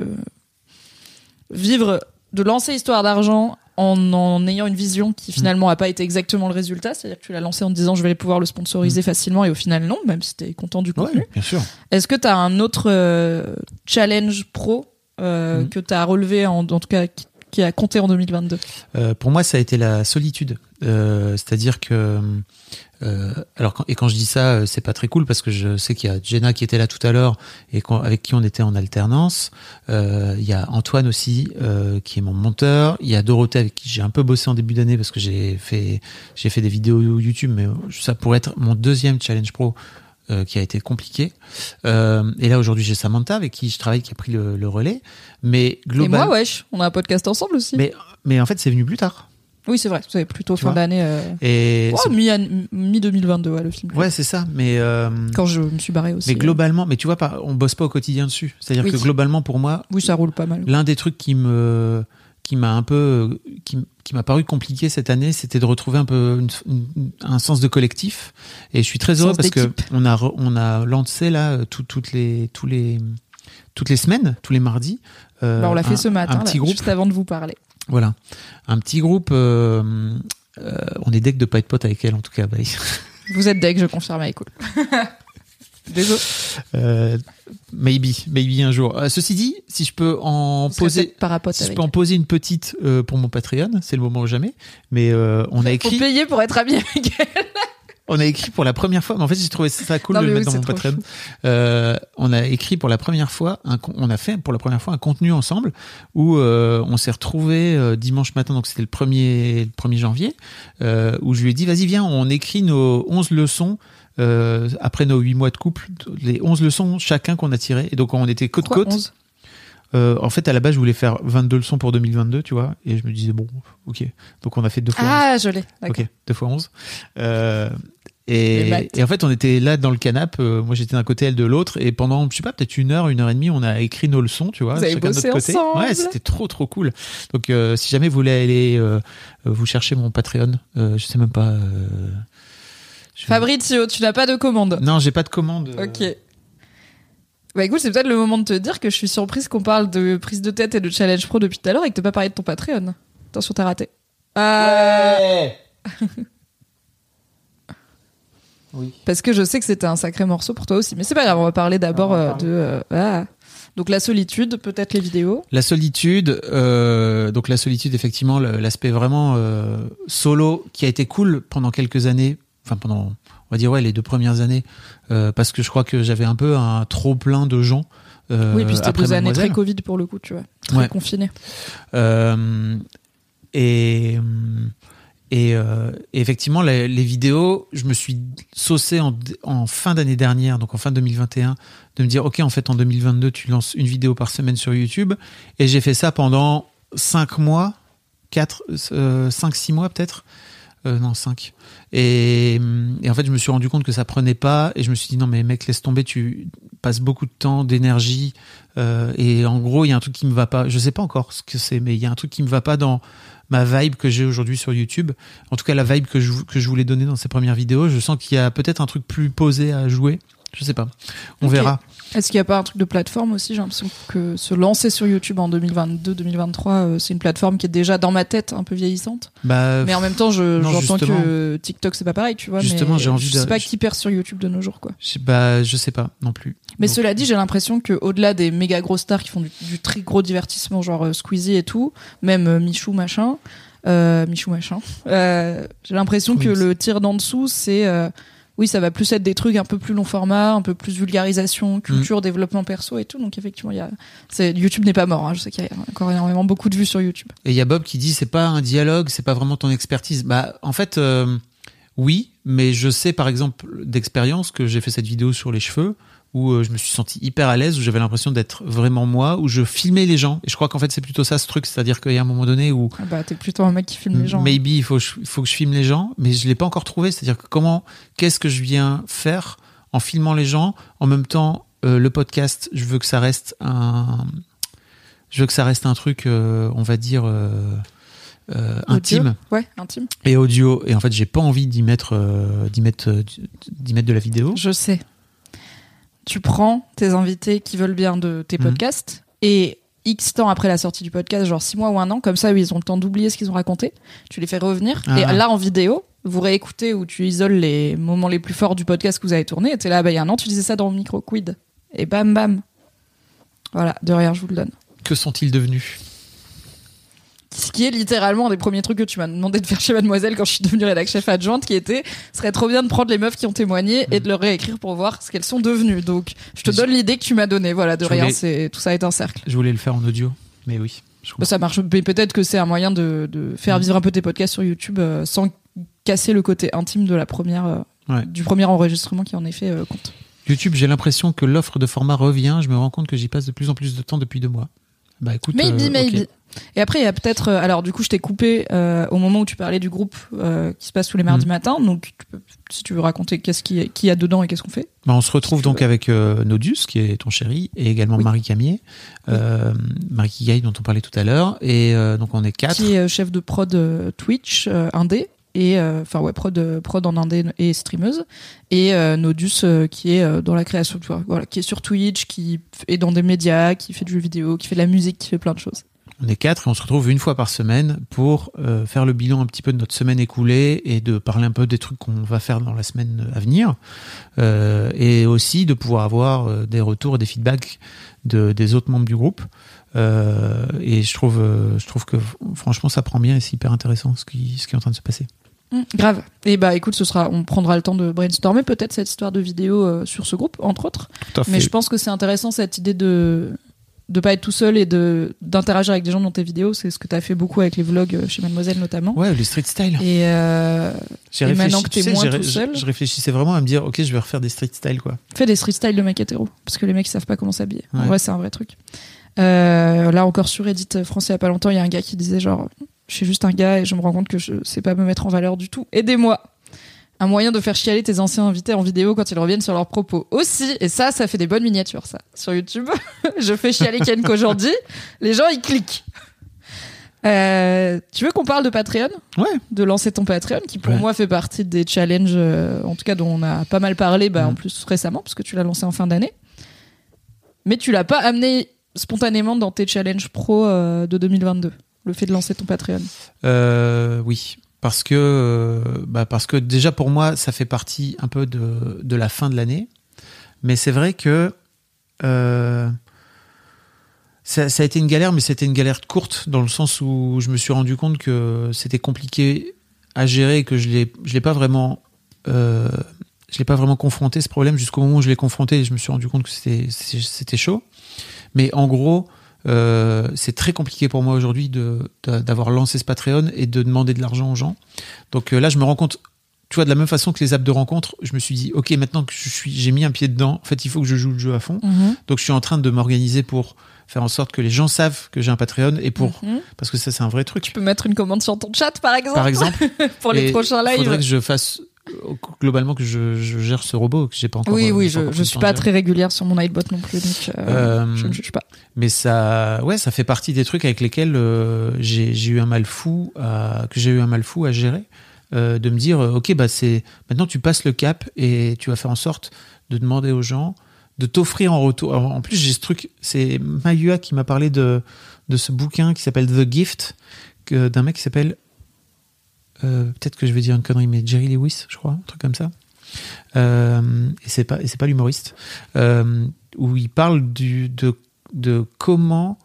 vivre, de lancer Histoire d'argent en en ayant une vision qui finalement n'a pas été exactement le résultat. C'est-à-dire que tu l'as lancé en te disant je vais pouvoir le sponsoriser facilement et au final non, même si t'es content du contenu. Ouais, bien sûr. Est-ce que tu as un autre euh, challenge pro euh, Mhm. que tu as relevé, en, en tout cas qui, qui a compté en 2022 Euh, pour moi, ça a été la solitude. Euh, C'est-à-dire que, euh, alors, quand, et quand je dis ça, euh, c'est pas très cool parce que je sais qu'il y a Jenna qui était là tout à l'heure et avec qui on était en alternance. Euh, Il y a Antoine aussi euh, qui est mon monteur. Il y a Dorothée avec qui j'ai un peu bossé en début d'année parce que j'ai fait j'ai fait des vidéos YouTube, mais ça pourrait être mon deuxième challenge pro. qui a été compliqué. Et là aujourd'hui j'ai Samantha avec qui je travaille qui a pris le, le relais. Mais Et globalement, moi, wesh, on a un podcast ensemble aussi. mais mais en fait c'est venu plus tard. Oui, c'est vrai, c'est plutôt Tu fin d'année. Euh... Et oh, c'est- mi- mi-2022, ouais, le film. Ouais, c'est ça. Mais, euh, Quand je me suis barré aussi. mais globalement, mais tu vois, on bosse pas au quotidien dessus. C'est-à-dire Oui. que globalement, pour moi, Oui, ça roule pas mal. l'un des trucs qui me, qui m'a un peu, qui, qui m'a paru compliqué cette année, c'était de retrouver un peu une- une- un sens de collectif. Et je suis très heureux parce que d'équipe. on a, re- on a lancé là tout- toutes les, tous les, toutes les semaines, tous les mardis. euh, Bah, on l'a fait un- ce matin, un petit là, groupe juste avant de vous parler. Voilà, un petit groupe euh, euh, on est deck de pas être pote avec elle en tout cas. Vous êtes deck, je confirme, est cool. Désolé. Euh, maybe, maybe un jour. Euh, ceci dit, si je peux en poser, si je avec peux en poser une petite pour mon Patreon, c'est le moment ou jamais. Mais on a Faut écrit, payer pour être ami avec elle. On a écrit pour la première fois. Mais en fait, j'ai trouvé ça cool Non, de le mettre oui, dans mon Patreon. Euh, on a écrit pour la première fois, un, on a fait pour la première fois un contenu ensemble où euh, on s'est retrouvé dimanche matin, donc c'était le 1er, le 1er janvier, euh, où je lui ai dit, vas-y, viens, on écrit nos 11 leçons. euh, après nos 8 mois de couple, les 11 leçons chacun qu'on a tirées. Et donc on était côte Quoi, côte. 11? Euh, en fait, à la base, je voulais faire 22 leçons pour 2022, tu vois, et je me disais, bon, ok. Donc, on a fait deux fois Ah, je l'ai. 11. D'accord. Ok, deux fois 11. Euh, et, en fait, on était là dans le canapé, euh, moi j'étais d'un côté, elle de l'autre, et pendant, je sais pas, peut-être une heure, une heure et demie, on a écrit nos leçons, tu vois, Vous avez bossé notre côté. ensemble. Ouais, c'était trop, trop cool. Donc, euh, si jamais vous voulez aller, euh, vous chercher mon Patreon, je sais même pas. je- Fabrizio, tu n'as pas de commande. Non, j'ai pas de commande. Ok. Bah écoute, c'est peut-être le moment de te dire que je suis surprise qu'on parle de prise de tête et de challenge pro depuis tout à l'heure et que t'as pas parlé de ton Patreon. Attention, t'as raté. Euh, Oui. Parce que je sais que c'était un sacré morceau pour toi aussi. Mais c'est pas grave, on va parler d'abord euh, de... euh, ah. Donc la solitude, peut-être les vidéos. La solitude, euh, donc la solitude, effectivement, l'aspect vraiment euh, solo qui a été cool pendant quelques années, enfin pendant, on va dire ouais, les deux premières années, euh, parce que je crois que j'avais un peu un trop plein de gens. euh, oui, puis c'était deux années très Covid pour le coup, tu vois. Très Ouais. confiné. Euh, et et, et effectivement, les, les vidéos, je me suis saucé en, en fin d'année dernière, donc en fin 2021, de me dire, OK, en fait, en 2022, tu lances une vidéo par semaine sur YouTube. Et j'ai fait ça pendant 5 mois, 4, 5, 6 mois peut-être. Euh, non, 5. Et, et en fait, je me suis rendu compte que ça prenait pas. Et je me suis dit, non, mais mec, laisse tomber, tu passes beaucoup de temps, d'énergie. euh, et en gros, il y a un truc qui me va pas. Je sais pas encore ce que c'est, mais il y a un truc qui me va pas dans ma vibe que j'ai aujourd'hui sur YouTube. En tout cas, la vibe que je, que je voulais donner dans ces premières vidéos. Je sens qu'il y a peut-être un truc plus posé à jouer. Je sais pas. On verra. Est-ce qu'il n'y a pas un truc de plateforme aussi J'ai l'impression que se lancer sur YouTube en 2022-2023, euh, c'est une plateforme qui est déjà dans ma tête un peu vieillissante. Bah, Mais en même temps, j'entends que TikTok c'est pas pareil, tu vois. Justement, j'ai envie je sais de- pas qui perd sur YouTube de nos jours, quoi. je sais, bah, je sais pas non plus. Mais Donc, cela dit, j'ai l'impression que au-delà des méga grosses stars qui font du, du très gros divertissement, genre euh, Squeezie et tout, même euh, Michou machin, euh, Michou machin, euh, j'ai l'impression que le tir d'en dessous, c'est euh, oui, ça va plus être des trucs un peu plus long format, un peu plus Mm. vulgarisation, culture, développement perso et tout. Donc effectivement, il y a, c'est YouTube n'est pas mort. hein. Je sais qu'il y a encore énormément beaucoup de vues sur YouTube. Et il y a Bob qui dit c'est pas un dialogue, c'est pas vraiment ton expertise. Bah en fait euh, oui, mais je sais par exemple d'expérience que j'ai fait cette vidéo sur les cheveux où euh, je me suis senti hyper à l'aise, où j'avais l'impression d'être vraiment moi, où je filmais les gens. Et je crois qu'en fait c'est plutôt ça ce truc, c'est-à-dire qu'il y a un moment donné où Ah bah, t'es plutôt un mec qui filme les gens. hein. maybe il faut, que je filme les gens, mais je l'ai pas encore trouvé. C'est-à-dire que comment, qu'est-ce que je viens faire en filmant les gens, en même temps euh, le podcast, je veux que ça reste un, je veux que ça reste un truc, euh, on va dire. euh, euh, intime Ouais, intime. et audio et en fait j'ai pas envie d'y mettre euh, d'y mettre d'y mettre de la vidéo Je sais. Tu prends tes invités qui veulent bien de tes Mhm. podcasts et X temps après la sortie du podcast, genre 6 mois ou un an, comme ça, ils ont le temps d'oublier ce qu'ils ont raconté. Tu les fais revenir. Ah. Et là, en vidéo, vous réécoutez où tu isoles les moments les plus forts du podcast que vous avez tourné. Et t'es là, bah, il y a un an, tu disais ça dans le micro quid? Et bam, bam. Voilà, de rien, je vous le donne. que sont-ils devenus? Ce qui est littéralement un des premiers trucs que tu m'as demandé de faire chez Mademoiselle quand je suis devenue rédac chef adjointe, qui était, ce serait trop bien de prendre les meufs qui ont témoigné et de leur réécrire pour voir ce qu'elles sont devenues. Donc, je te donne l'idée que tu m'as donnée. Voilà, de Je rien, voulais- c'est, tout ça est un cercle. je voulais le faire en audio mais oui je Bah, ça marche. Mais peut-être que c'est un moyen de, de faire vivre un peu tes podcasts sur YouTube euh, sans casser le côté intime de la première, euh, Ouais. du premier enregistrement qui en effet euh, compte. YouTube j'ai l'impression que l'offre de format revient je me rends compte que j'y passe de plus en plus de temps depuis deux mois bah écoute Maybe, euh, maybe. Et après, il y a peut-être. euh, alors, du coup, je t'ai coupé euh, au moment où tu parlais du groupe euh, qui se passe tous les mardis Mm. matins. Donc, tu peux- si tu veux raconter qu'est-ce qui est- qui y a dedans et qu'est-ce qu'on fait. Bah, on se retrouve Si donc avec euh, Nodus, qui est ton chéri, et également Oui. Marie Camier, euh, Marie Kigaï, dont on parlait tout à l'heure. Et euh, donc on est quatre. Qui est chef de prod Twitch, euh, indé. Et euh, enfin ouais prod euh, prod en indé et streameuse et euh, Nodus qui est dans la création tu vois, qui est sur Twitch qui est dans des médias qui fait du jeu vidéo qui fait de la musique qui fait plein de choses On est quatre et on se retrouve une fois par semaine pour faire le bilan un petit peu de notre semaine écoulée et de parler un peu des trucs qu'on va faire dans la semaine à venir. Et aussi de pouvoir avoir des retours et des feedbacks de, des autres membres du groupe. Et je trouve, je trouve que franchement ça prend bien et c'est hyper intéressant ce qui est en train de se passer. Mm, grave. Et bah écoute, ce sera, on prendra le temps de brainstormer peut-être cette histoire de vidéo euh, sur ce groupe, entre autres. Tout à Mais je pense que c'est intéressant cette idée de de pas être tout seul et de d'interagir avec des gens dans tes vidéos. C'est ce que tu as fait beaucoup avec les vlogs euh, chez Mademoiselle notamment. Ouais, le street style. Et, euh, J'ai et réfléchi, maintenant que tu t'es sais, moins tout je- seul. Je réfléchissais vraiment à me dire, ok, je vais refaire des street style quoi. fais des street style de hétéros parce que les mecs ils savent pas comment s'habiller. En Ouais. vrai, c'est un vrai truc. Euh, là encore sur Reddit français il y a pas longtemps, il y a un gars qui disait genre je suis juste un gars et je me rends compte que je sais pas me mettre en valeur du tout. Aidez-moi. Un moyen de faire chialer tes anciens invités en vidéo quand ils reviennent sur leurs propos aussi. Et ça, ça fait des bonnes miniatures, ça. Sur YouTube, je fais chialer Ken qu'aujourd'hui, les gens, ils cliquent. Euh, tu veux qu'on parle de Patreon? Ouais. De lancer ton Patreon, qui pour Ouais. moi fait partie des challenges, euh, en tout cas dont on a pas mal parlé, bah, en plus récemment, parce que tu l'as lancé en fin d'année. Mais tu l'as pas amené spontanément dans tes challenges pro euh, de 2022, le fait de lancer ton Patreon. Euh, oui, parce que euh, bah parce que déjà pour moi ça fait partie un peu de, de la fin de l'année, mais c'est vrai que euh, ça, a été une galère, mais c'était une galère courte dans le sens où je me suis rendu compte que c'était compliqué à gérer et que je je l'ai pas vraiment je l'ai pas vraiment confronté ce problème jusqu'au moment où je l'ai confronté et je me suis rendu compte que c'était chaud. Mais en gros, euh, c'est très compliqué pour moi aujourd'hui de, de- d'avoir lancé ce Patreon et de demander de l'argent aux gens. Donc euh, là, je me rends compte, tu vois, de la même façon que les apps de rencontre, je me suis dit, ok, maintenant que je suis, j'ai mis un pied dedans, en fait, il faut que je joue le jeu à fond. Donc je suis en train de m'organiser pour faire en sorte que les gens savent que j'ai un Patreon et pour, Mhm. parce que ça, c'est un vrai truc. Tu peux mettre une commande sur ton chat, par exemple, Par exemple, pour les Et prochains lives. faudrait que je fasse globalement que je, je gère ce robot que j'ai pas encore. Oui, euh, oui, je, je suis pas gérer. très régulière sur mon Nightbot non plus, donc euh, Euh, je ne juge pas. Mais ça, ouais, ça fait partie des trucs avec lesquels euh, j'ai eu un mal fou à, que j'ai eu un mal fou à gérer, de me dire, ok, bah c'est maintenant tu passes le cap et tu vas faire en sorte de demander aux gens de t'offrir en retour. Alors, en plus, j'ai ce truc, c'est Mayua qui m'a parlé de de ce bouquin qui s'appelle The Gift d'un mec qui s'appelle peut-être que je vais dire une connerie, mais Jerry Lewis, je crois, un truc comme ça. Euh, et c'est pas et c'est pas l'humoriste euh, où il parle du de de comment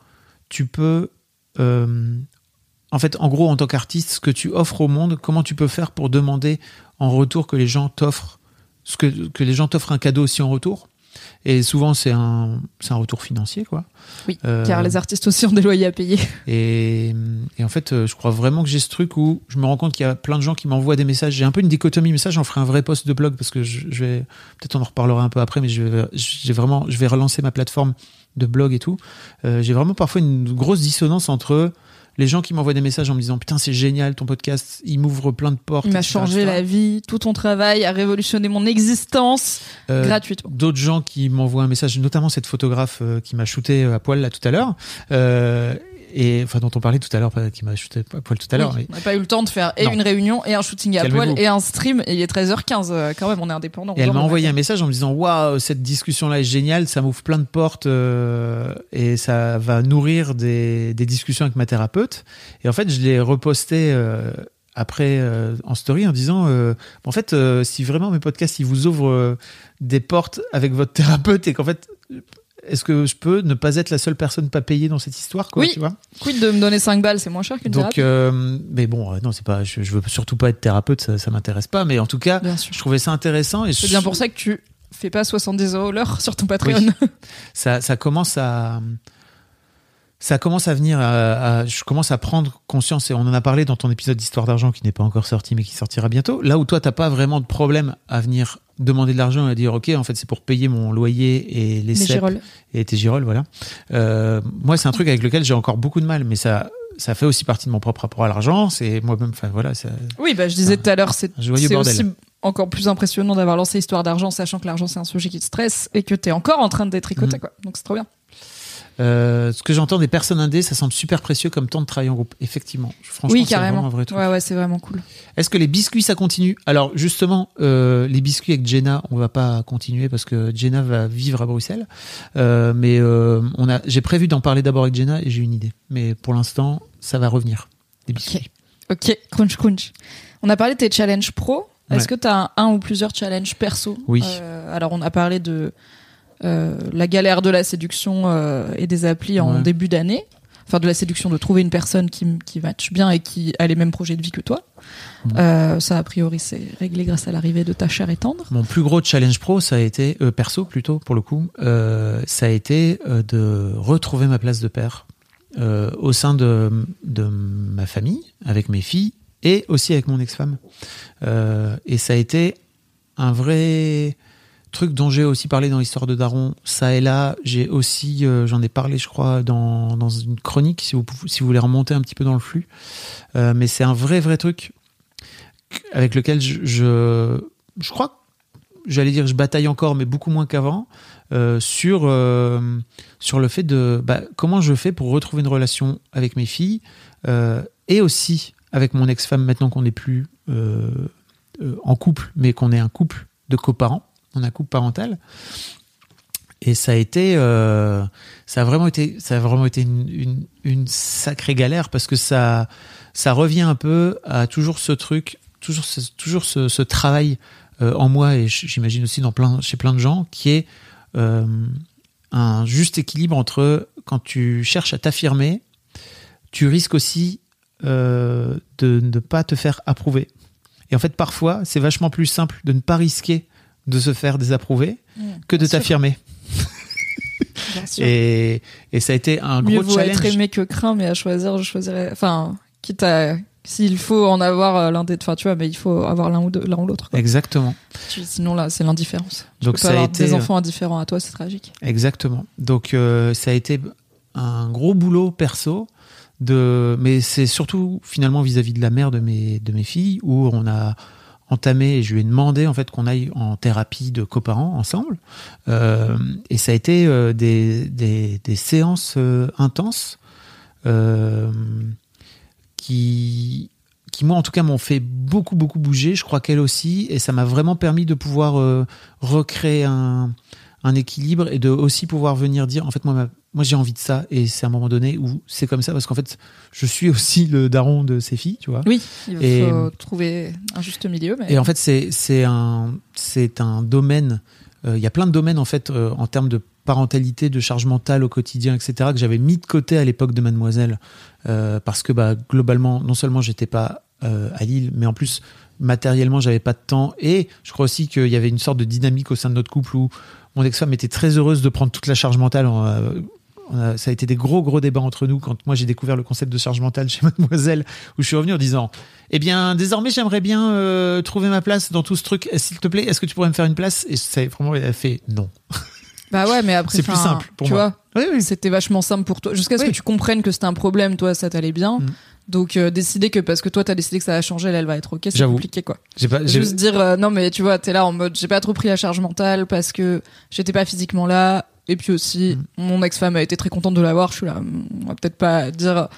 tu peux euh, en fait en gros en tant qu'artiste ce que tu offres au monde comment tu peux faire pour demander en retour que les gens t'offrent que que les gens t'offrent un cadeau aussi en retour et souvent c'est un un retour financier quoi Oui, Euh, car les artistes aussi ont des loyers à payer. et, et en fait, euh, je crois vraiment que j'ai ce truc où je me rends compte qu'il y a plein de gens qui m'envoient des messages. J'ai un peu une dichotomie, mais ça, j'en ferai un vrai post de blog parce que je, je vais, peut-être on en reparlera un peu après, mais je vais, j'ai vraiment, je vais relancer ma plateforme de blog et tout. Euh, j'ai vraiment parfois une grosse dissonance entre les gens qui m'envoient des messages en me disant putain c'est génial ton podcast, il m'ouvre plein de portes. Il m'a changé la vie, tout ton travail a révolutionné mon existence Euh, gratuitement. d'autres gens qui m'envoient un message, notamment cette photographe euh, qui m'a shooté à poil là tout à l'heure, euh, et enfin dont on parlait tout à l'heure, qui m'a shooté à poil tout à l'heure. Oui, on n'a pas eu le temps de faire et Non. une réunion et un shooting à poil et un stream et il est 13h15 euh, quand même on est indépendant. Et elle m'a envoyé un message en me disant waouh cette discussion là est géniale, ça m'ouvre plein de portes euh, et ça va nourrir des, des discussions avec ma thérapeute. Et en fait je l'ai reposté euh, après euh, en story en disant euh, en fait euh, si vraiment mes podcasts ils vous ouvrent des portes avec votre thérapeute et qu'en fait est-ce que je peux ne pas être la seule personne pas payée dans cette histoire quoi Oui. tu vois? Quid de me donner 5 balles, c'est moins cher qu'une donc euh, mais bon euh, non c'est pas je, je veux surtout pas être thérapeute ça, ça m'intéresse pas mais en tout cas je trouvais ça intéressant et C'est je- bien pour ça que tu fais pas 70 euros l'heure sur ton Patreon. ça, ça commence à ça commence à venir à, à- je commence à prendre conscience et on en a parlé dans ton épisode d'histoire d'argent qui n'est pas encore sorti mais qui sortira bientôt. Là où toi t'as pas vraiment de problème à venir demander de l'argent et à dire ok en fait c'est pour payer mon loyer et les, Les CEP girolles. et tes girolles voilà euh, moi c'est un truc avec lequel j'ai encore beaucoup de mal mais ça ça fait aussi partie de mon propre rapport à l'argent c'est moi-même enfin voilà ça, Oui, bah, je disais tout à l'heure, c'est aussi encore plus impressionnant d'avoir lancé Histoire d'argent, sachant que l'argent c'est un sujet qui te stresse et que t'es encore en train de détricoter, Mhm. quoi. Donc c'est trop bien. Euh, ce que j'entends des personnes indées, ça semble super précieux comme temps de travail en groupe. Effectivement, franchement, oui, carrément. vrai. Ouais, ouais, c'est vraiment cool. Est-ce que les biscuits ça continue? Alors justement, euh, les biscuits avec Jenna, on va pas continuer parce que Jenna va vivre à Bruxelles. Euh, mais on a, j'ai prévu d'en parler d'abord avec Jenna et j'ai une idée. Mais pour l'instant, ça va revenir. Les biscuits. Ok, crunch crunch. On a parlé de tes challenges pro. Est-ce Ouais. que tu as un, un ou plusieurs challenges perso? Oui. Alors, on a parlé de la galère de la séduction euh, et des applis en début d'année. Enfin, de la séduction, de trouver une personne qui, qui matche bien et qui a les mêmes projets de vie que toi. Euh, ça, a priori, c'est réglé grâce à l'arrivée de ta chère et tendre. Mon plus gros challenge pro, ça a été euh, perso plutôt pour le coup, euh, ça a été euh, de retrouver ma place de père euh, au sein de, de ma famille, avec mes filles et aussi avec mon ex-femme. Euh, et ça a été un vrai truc dont j'ai aussi parlé dans l'histoire de Daron. Ça et là, j'ai aussi, euh, j'en ai parlé, je crois, dans, une chronique, si vous, voulez remonter un petit peu dans le flux. Euh, mais c'est un vrai, vrai truc avec lequel je, je, crois j'allais dire je bataille encore, mais beaucoup moins qu'avant, euh, sur, le fait de bah, comment je fais pour retrouver une relation avec mes filles et aussi avec mon ex-femme maintenant qu'on n'est plus en couple, mais qu'on est un couple de coparents, on a un couple parental. Et ça a été, euh, ça a vraiment été, ça a vraiment été une, sacrée galère parce que ça, ça revient un peu à toujours ce truc, toujours ce, toujours ce, travail euh, en moi et j'imagine aussi dans chez plein de gens, qui est euh, un juste équilibre entre quand tu cherches à t'affirmer, tu risques aussi de ne pas te faire approuver. Et en fait, parfois, c'est vachement plus simple de ne pas risquer de se faire désapprouver que de t'affirmer. Et, et ça a été un Mieux gros vaut être aimé que craint, mais à choisir, je choisirais. Enfin, quitte à. S'il faut en avoir euh, l'un des. Enfin, tu vois, mais il faut avoir l'un ou, deux- l'un ou l'autre. Exactement. Tu- Sinon, là, c'est l'indifférence. Tu Donc peux ça pas a été, des euh, enfants indifférents à toi, c'est tragique. Exactement. Donc euh, ça a été un gros boulot perso de mais c'est surtout finalement vis-à-vis de la mère de mes de mes filles où on a entamé et je lui ai demandé en fait qu'on aille en thérapie de coparents ensemble. Euh, et ça a été euh, des, des, séances euh, intenses qui qui moi en tout cas m'ont fait beaucoup beaucoup bouger je crois qu'elle aussi. Et ça m'a vraiment permis de pouvoir recréer un un équilibre et de aussi pouvoir venir dire en fait moi ma- moi j'ai envie de ça et c'est à un moment donné où c'est comme ça parce qu'en fait je suis aussi le daron de ces filles tu vois Oui, il Et- faut trouver un juste milieu. Mais... et en fait c'est c'est un c'est un domaine euh, il y a plein de domaines en fait euh, en termes de parentalité de charge mentale au quotidien etc que j'avais mis de côté à l'époque de Mademoiselle euh, parce que bah globalement non seulement j'étais pas euh, à Lille mais en plus matériellement j'avais pas de temps et je crois aussi qu'il y avait une sorte de dynamique au sein de notre couple où mon ex-femme était très heureuse de prendre toute la charge mentale en, on a- ça a été des gros gros débats entre nous quand moi j'ai découvert le concept de charge mentale chez Mademoiselle où je suis revenu en disant eh bien désormais j'aimerais bien euh, trouver ma place dans tout ce truc s'il te plaît est-ce que tu pourrais me faire une place? Et c'est vraiment elle a fait non Bah ouais, mais après, C'est plus simple pour tu moi. vois, oui oui c'était vachement simple pour toi. Jusqu'à ce Oui. que tu comprennes que c'était un problème, toi, ça t'allait bien. Mm. Donc, euh, décider que parce que toi, t'as décidé que ça va changer, elle, elle va être ok, c'est compliqué, quoi. j'ai pas Juste dire, euh, non, mais tu vois, t'es là en mode, j'ai pas trop pris la charge mentale parce que j'étais pas physiquement là. Et puis aussi, Mm. mon ex-femme a été très contente de l'avoir. Je suis là, mm, on va peut-être pas dire,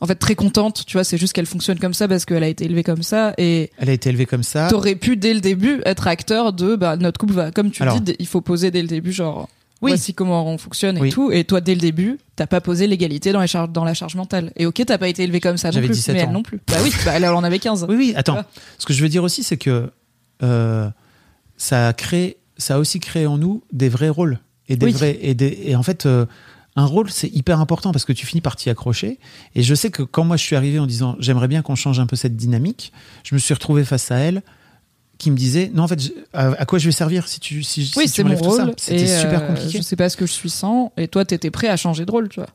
en fait, très contente, tu vois, c'est juste qu'elle fonctionne comme ça parce qu'elle a été élevée comme ça. Et elle a été élevée comme ça t'aurais pu, dès le début, être acteur de, bah, notre couple va, comme tu Alors. dis, il faut poser dès le début, genre, Oui. voici comment on fonctionne et Oui. tout. Et toi, dès le début, t'as pas posé l'égalité dans, les char- dans la charge mentale. Et ok, t'as pas été élevé comme ça non J'avais plus, 17 mais elle ans. non plus. Bah oui, bah, elle, en avait 15. Oui, oui, attends. Ce que je veux dire aussi, c'est que euh, ça a créé, ça a aussi créé en nous des vrais rôles et des Oui. vrais et, des, et en fait. euh, un rôle, c'est hyper important parce que tu finis par t'y accrocher. Et je sais que quand moi je suis arrivé en disant j'aimerais bien qu'on change un peu cette dynamique, je me suis retrouvé face à elle qui me disait non en fait je- à, à quoi je vais servir si tu si, Oui, c'est mon rôle. C'était super euh, compliqué. Je sais pas ce que je suis sans. Et toi, t'étais prêt à changer de rôle, tu vois.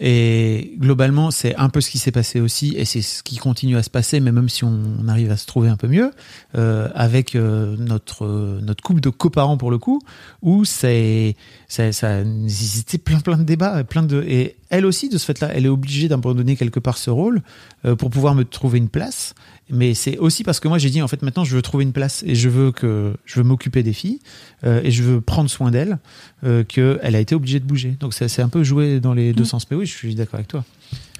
Et globalement, c'est un peu ce qui s'est passé aussi, et c'est ce qui continue à se passer, mais même si on, arrive à se trouver un peu mieux, euh, avec euh, notre, euh, notre couple de coparents pour le coup, où c'est, ça, ça nécessitait plein plein de débats, plein de, et elle aussi, de ce fait-là, elle est obligée d'abandonner quelque part ce rôle pour pouvoir me trouver une place. Mais c'est aussi parce que moi, j'ai dit, en fait, maintenant, je veux trouver une place et je veux que je veux m'occuper des filles euh, et je veux prendre soin d'elles, euh, qu'elle a été obligée de bouger. Donc, c'est un peu joué dans les deux Mm. sens. Mais oui, je suis d'accord avec toi.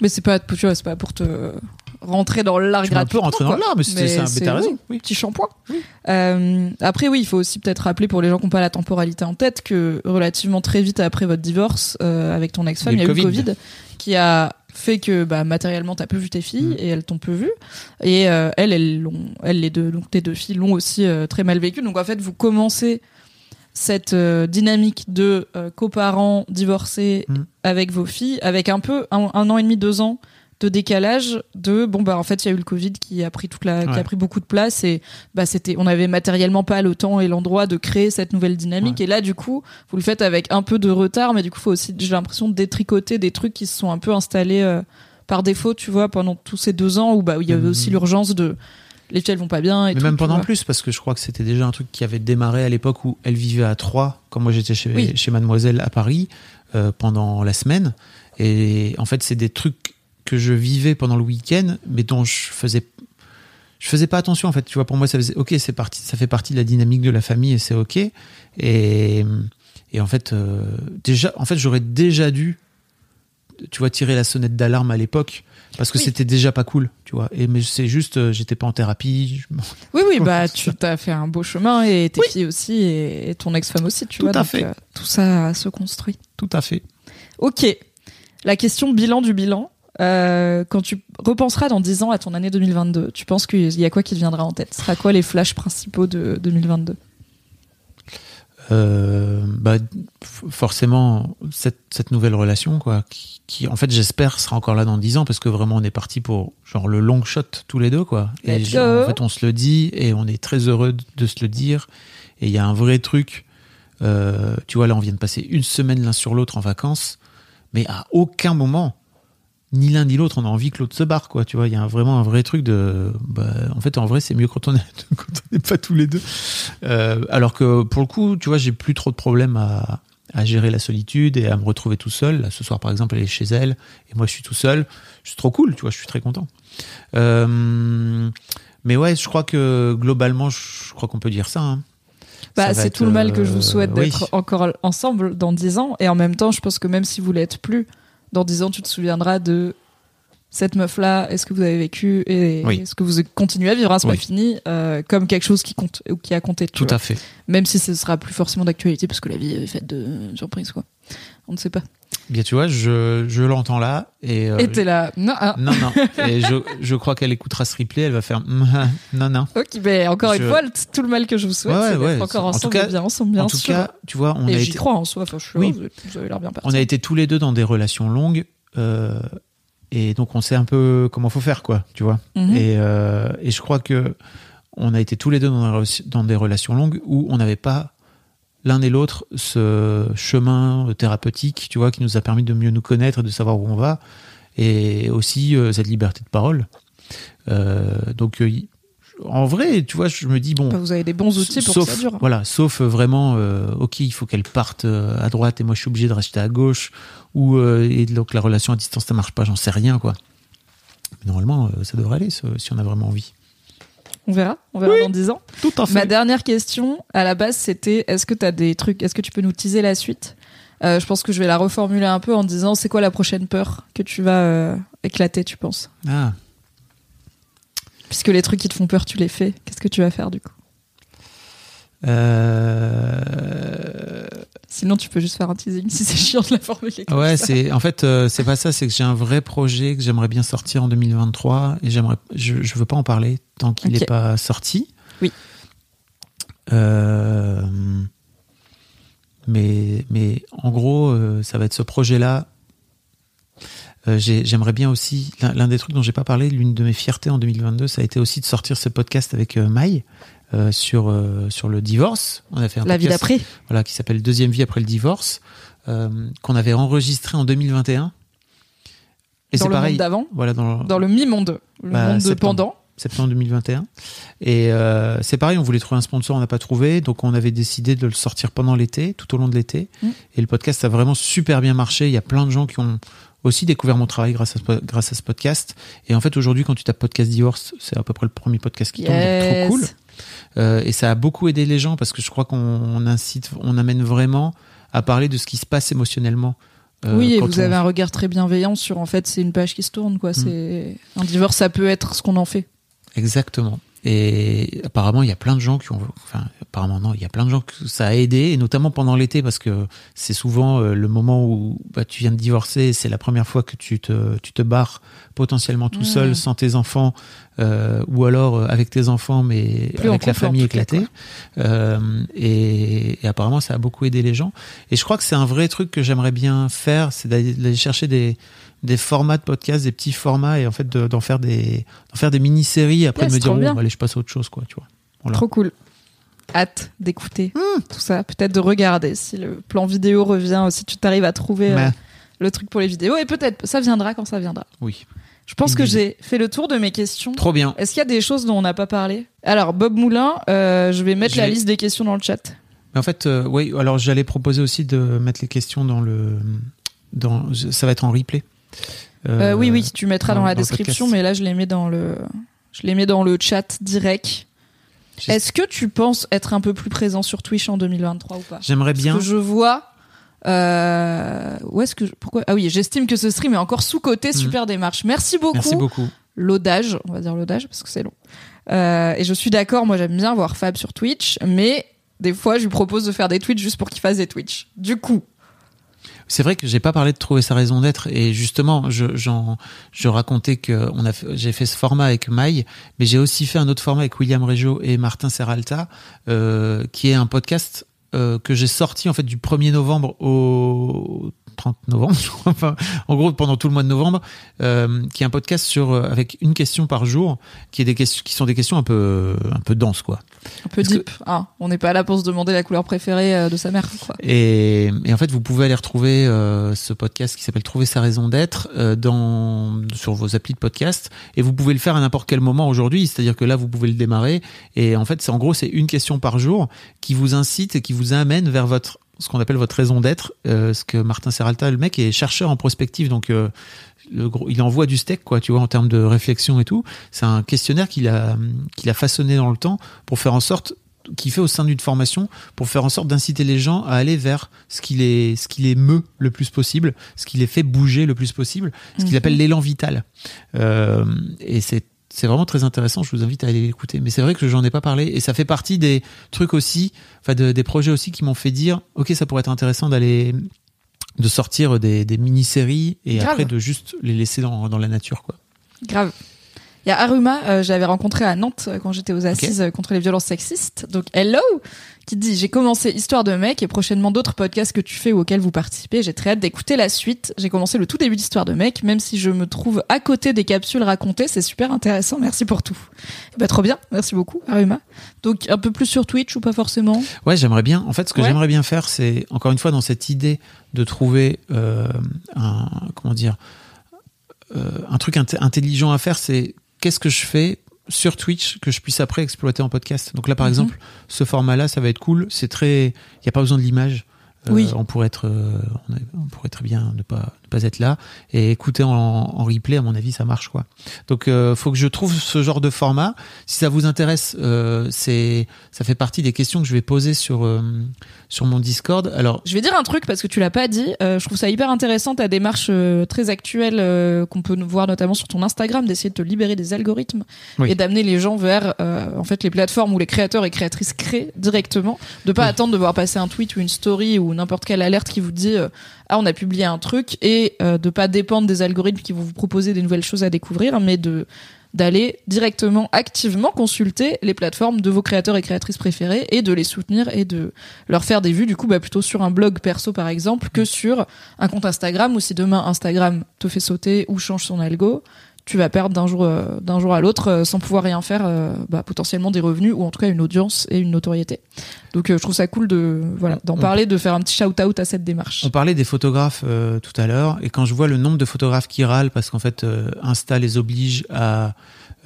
Mais c'est pas, tu vois, c'est pas pour te rentrer dans l'art un gratuitement, rentré dans l'art, mais c'est- t'as raison. oui, Oui. Petit shampoing. Euh, après, oui, il faut aussi peut-être rappeler pour les gens qui n'ont pas la temporalité en tête que relativement très vite après votre divorce euh, avec ton ex-femme, il y a eu le Covid qui a fait que bah, matériellement t'as peu vu tes filles Mm. et elles t'ont peu vu et euh, elles elles l'ont elles les deux donc tes deux filles l'ont aussi euh, très mal vécu donc en fait vous commencez cette euh, dynamique de coparents divorcés Mm. avec vos filles avec un peu un, un an et demi deux ans de décalage de bon bah en fait il y a eu le Covid qui a pris toute la qui a pris beaucoup de place et bah c'était on avait matériellement pas le temps et l'endroit de créer cette nouvelle dynamique Ouais. et là du coup vous le faites avec un peu de retard mais du coup faut aussi j'ai l'impression de détricoter des trucs qui se sont un peu installés euh, par défaut tu vois pendant tous ces deux ans où bah où il y avait Mhm. aussi l'urgence de les filles elles vont pas bien et Mais tout, même pendant plus, parce que je crois que c'était déjà un truc qui avait démarré à l'époque où elle vivait à Troyes, quand moi j'étais chez, Oui. chez Mademoiselle à Paris, euh, pendant la semaine. Et en fait, c'est des trucs que je vivais pendant le week-end, mais dont je faisais. Je faisais pas attention en fait, tu vois. Pour moi, ça faisait ok, c'est parti, ça fait partie de la dynamique de la famille et c'est ok. Et, et en fait, euh, déjà, en fait, j'aurais déjà dû, tu vois, tirer la sonnette d'alarme à l'époque parce que Oui. c'était déjà pas cool, tu vois. Et mais c'est juste, euh, j'étais pas en thérapie, je oui oui bah tu t'as fait un beau chemin et tes filles aussi et, et ton ex-femme aussi tu Tout vois à donc, fait. euh, tout ça se construit Tout à fait. Ok. La question bilan du bilan. Euh, quand tu repenseras dans 10 ans à ton année 2022, tu penses qu'il y a quoi qui te viendra en tête? Ce sera quoi les flashs principaux de 2022 Euh, bah, forcément, cette, cette nouvelle relation, quoi, qui, qui, en fait, j'espère, sera encore là dans 10 ans, parce que vraiment, on est parti pour genre le long shot tous les deux, quoi. Et genre, en fait, on se le dit et on est très heureux de, de se le dire. Et il y a un vrai truc. euh, tu vois, là, on vient de passer une semaine l'un sur l'autre en vacances, mais à aucun moment, ni l'un ni l'autre, on a envie que l'autre se barre, quoi. Tu vois, il y a un- vraiment un vrai truc de. Bah, en fait, en vrai, c'est mieux quand on n'est pas tous les deux. Euh, alors que pour le coup, tu vois, j'ai plus trop de problèmes à, à gérer la solitude et à me retrouver tout seul. Là, ce soir, par exemple, elle est chez elle et moi, je suis tout seul. C'est trop cool, tu vois, je suis très content. Euh, mais ouais, je crois que globalement, je crois qu'on peut dire ça. hein. bah, C'est tout le mal que je vous souhaite euh, d'être oui. encore ensemble dans 10 ans. Et en même temps, je pense que même si vous l'êtes plus, dans 10 ans, tu te souviendras de cette meuf-là, est-ce que vous avez vécu et Oui. est-ce que vous continuez à vivre, hein, c'est Oui. pas fini, euh, comme quelque chose qui compte ou qui a compté. Tout vois. à fait. Même si ce sera plus forcément d'actualité parce que la vie est faite de surprises, quoi. On ne sait pas. Bien, tu vois, je, je l'entends là et. euh, t'es là. Non, ah. non, non. Et je, je crois qu'elle écoutera ce replay, elle va faire non, non. Ok, ben encore Je- une fois, tout le mal que je vous souhaite, Ouais, c'est ouais, encore en tout ensemble, cas- bien ensemble, bien en tout sûr. cas, tu vois, on et a j'y été, crois en soi. Enfin, je suis Oui. heureuse, vous avez l'air bien parti. on a été tous les deux dans des relations longues euh, et donc on sait un peu comment faut faire, quoi, tu vois. Mhm. Et, euh, et je crois que on a été tous les deux dans des, re- dans des relations longues où on n'avait pas l'un et l'autre ce chemin thérapeutique, tu vois, qui nous a permis de mieux nous connaître et de savoir où on va, et aussi euh, cette liberté de parole. Euh, donc, euh, en vrai, tu vois, je me dis bon, Bah, vous avez des bons outils pour sauf, que ça dure. Voilà, sauf vraiment, ok, il faut qu'elle parte à droite et moi je suis obligé de rester à gauche, ou et donc la relation à distance ça marche pas, j'en sais rien quoi. Mais normalement, ça devrait aller si on a vraiment envie. On verra, on verra dans 10 ans. Tout à Ma dernière question, à la base, c'était est-ce que tu as des trucs, est-ce que tu peux nous teaser la suite? Euh, Je pense que je vais la reformuler un peu en disant c'est quoi la prochaine peur que tu vas euh, éclater, tu penses? Ah, Puisque les trucs qui te font peur, tu les fais. Qu'est-ce que tu vas faire du coup? Euh, Sinon, tu peux juste faire un teasing si c'est chiant de la formuler. comme ouais, c'est en fait euh, c'est pas ça, c'est que j'ai un vrai projet que j'aimerais bien sortir en 2023 et j'aimerais, je, je veux pas en parler tant qu'il n'est pas sorti. Oui. Euh, mais mais en gros, ça va être ce projet-là. Euh, j'ai- J'aimerais bien aussi l'un des trucs dont j'ai pas parlé, l'une de mes fiertés en 2022, ça a été aussi de sortir ce podcast avec Maï euh, sur euh, sur le divorce. On a fait un La vie d'après. voilà, qui s'appelle Deuxième vie après le divorce, euh, qu'on avait enregistré en 2021. Et Dans c'est le pareil. monde d'avant Voilà, dans, Dans le mi-monde. Le Bah, monde de septembre. pendant. septembre 2021. Et euh, c'est pareil, on voulait trouver un sponsor, on n'a pas trouvé, donc on avait décidé de le sortir pendant l'été, tout au long de l'été. Mm. Et le podcast a vraiment super bien marché. Il y a plein de gens qui ont aussi découvert mon travail grâce à ce, grâce à ce podcast. Et en fait, aujourd'hui, quand tu tapes podcast divorce, c'est à peu près le premier podcast qui tombe. donc. Trop cool. Euh, et ça a beaucoup aidé les gens parce que je crois qu'on incite, on amène vraiment à parler de ce qui se passe émotionnellement. euh, oui, et vous on- avez un regard très bienveillant sur en fait c'est une page qui se tourne quoi. C'est un divorce, ça peut être ce qu'on en fait. Exactement. Et apparemment, il y a plein de gens qui ont, enfin, apparemment non, il y a plein de gens que ça a aidé, et notamment pendant l'été, parce que c'est souvent euh, le moment où bah, tu viens de divorcer, c'est la première fois que tu te, tu te barres potentiellement tout Mmh. seul, sans tes enfants, euh, ou alors euh, avec tes enfants, mais Plus avec la famille éclatée. Euh, et, et apparemment, ça a beaucoup aidé les gens. Et je crois que c'est un vrai truc que j'aimerais bien faire, c'est d'aller chercher des des formats de podcast, des petits formats, et en fait de- d'en faire des d'en faire des mini-séries. Après de me dire, bon, allez, je passe à autre chose, quoi, tu vois. Voilà. Trop cool. Hâte d'écouter Hmm. tout ça, peut-être de regarder si le plan vidéo revient, si tu t'arrives à trouver euh, le truc pour les vidéos, et peut-être ça viendra quand ça viendra. oui. Je pense que j'ai fait le tour de mes questions. Trop bien. Est-ce qu'il y a des choses dont on n'a pas parlé? Alors Bob Moulin, euh, je vais mettre Je la liste des questions dans le chat. Mais en fait, euh, oui, alors j'allais proposer aussi de mettre les questions dans le. Dans, ça va être en replay. Euh, oui, oui, tu mettras dans, dans- la dans description, podcast. mais là je les mets dans le, je les mets dans le chat direct. Est-ce que tu penses être un peu plus présent sur Twitch en 2023 ou pas? J'aimerais Parce bien. que je vois. Euh, où est-ce que je- pourquoi? Ah oui, j'estime que ce stream est encore sous côté. Super démarche. Merci beaucoup. Mhm. Merci beaucoup. L'odage, on va dire l'odage parce que c'est long. Euh, et je suis d'accord. Moi, j'aime bien voir Fab sur Twitch, mais des fois, je lui propose de faire des tweets juste pour qu'il fasse des Twitch. Du coup, C'est vrai que j'ai pas parlé de trouver sa raison d'être et justement, je, j'en, je racontais que j'ai fait ce format avec Maï, mais j'ai aussi fait un autre format avec William Régeau et Martin Serralta, euh, qui est un podcast euh, que j'ai sorti en fait du 1er novembre au 30 novembre. Enfin, en gros pendant tout le mois de novembre, euh, qui est un podcast sur euh, avec une question par jour, qui est des questions, qui sont des questions un peu, un peu denses quoi. Un peu deep. hein. on n'est pas là pour se demander la couleur préférée euh, de sa mère. Quoi. Et, et en fait, vous pouvez aller retrouver euh, ce podcast qui s'appelle Trouver sa raison d'être euh, dans sur vos applis de podcast et vous pouvez le faire à n'importe quel moment aujourd'hui. C'est-à-dire que là, vous pouvez le démarrer et en fait, c'est en gros, c'est une question par jour qui vous incite et qui vous amène vers votre ce qu'on appelle votre raison d'être. Euh, ce que Martin Serralta, le mec, est chercheur en prospective, donc euh, le gros, il envoie du steak, quoi, tu vois, en termes de réflexion et tout. C'est un questionnaire qu'il a qu'il a façonné dans le temps pour faire en sorte qu'il fait au sein d'une formation pour faire en sorte d'inciter les gens à aller vers ce qui les, ce qui les meut le plus possible, ce qui les fait bouger le plus possible, ce qu'il Mhm. appelle l'élan vital. Euh, et c'est c'est vraiment très intéressant. Je vous invite à aller l'écouter. Mais c'est vrai que j'en ai pas parlé et ça fait partie des trucs aussi, enfin de- des projets aussi qui m'ont fait dire, ok, ça pourrait être intéressant d'aller de sortir des, des mini-séries et Grave. après de juste les laisser dans, dans la nature, quoi. Grave. Il y a Aruma, euh, j'avais rencontré à Nantes euh, quand j'étais aux assises euh, contre les violences sexistes. Donc hello, qui dit j'ai commencé Histoire de mec et prochainement d'autres podcasts que tu fais ou auxquels vous participez. J'ai très hâte d'écouter la suite. J'ai commencé le tout début d'Histoire de mec, même si je me trouve à côté des capsules racontées, c'est super intéressant. Merci pour tout. Ben, trop bien, merci beaucoup Aruma. Donc un peu plus sur Twitch ou pas forcément? Ouais, j'aimerais bien. En fait, ce que Ouais. j'aimerais bien faire, c'est encore une fois dans cette idée de trouver euh, un comment dire euh, un truc int- intelligent à faire. C'est qu'est-ce que je fais sur Twitch que je puisse après exploiter en podcast? Donc là, par Mhm. exemple, ce format-là, ça va être cool. C'est très, il n'y a pas besoin de l'image. Euh, Oui. On pourrait être, euh, on, pourrait très bien ne pas, pas être là et écouter en, en replay. À mon avis, ça marche quoi. Donc, euh, faut que je trouve ce genre de format. Si ça vous intéresse, euh, c'est, ça fait partie des questions que je vais poser sur euh, sur mon Discord. Alors, Je vais dire un truc parce que tu l'as pas dit. Je trouve ça hyper intéressant ta démarche très actuelle qu'on peut voir notamment sur ton Instagram d'essayer de te libérer des algorithmes Oui. et d'amener les gens vers en fait les plateformes où les créateurs et créatrices créent directement, de pas Oui. attendre de voir passer un tweet ou une story ou n'importe quelle alerte qui vous dit ah on a publié un truc et euh, de pas dépendre des algorithmes qui vont vous proposer des nouvelles choses à découvrir, mais de d'aller directement activement consulter les plateformes de vos créateurs et créatrices préférés et de les soutenir et de leur faire des vues du coup bah, plutôt sur un blog perso par exemple que sur un compte Instagram ou si demain Instagram te fait sauter ou change son algo tu vas perdre d'un jour euh, d'un jour à l'autre euh, sans pouvoir rien faire euh, bah, potentiellement des revenus ou en tout cas une audience et une notoriété. Donc je trouve ça cool de voilà d'en parler de faire un petit shout out à cette démarche. On parlait des photographes euh, tout à l'heure, et quand je vois le nombre de photographes qui râlent parce qu'en fait euh, Insta les oblige à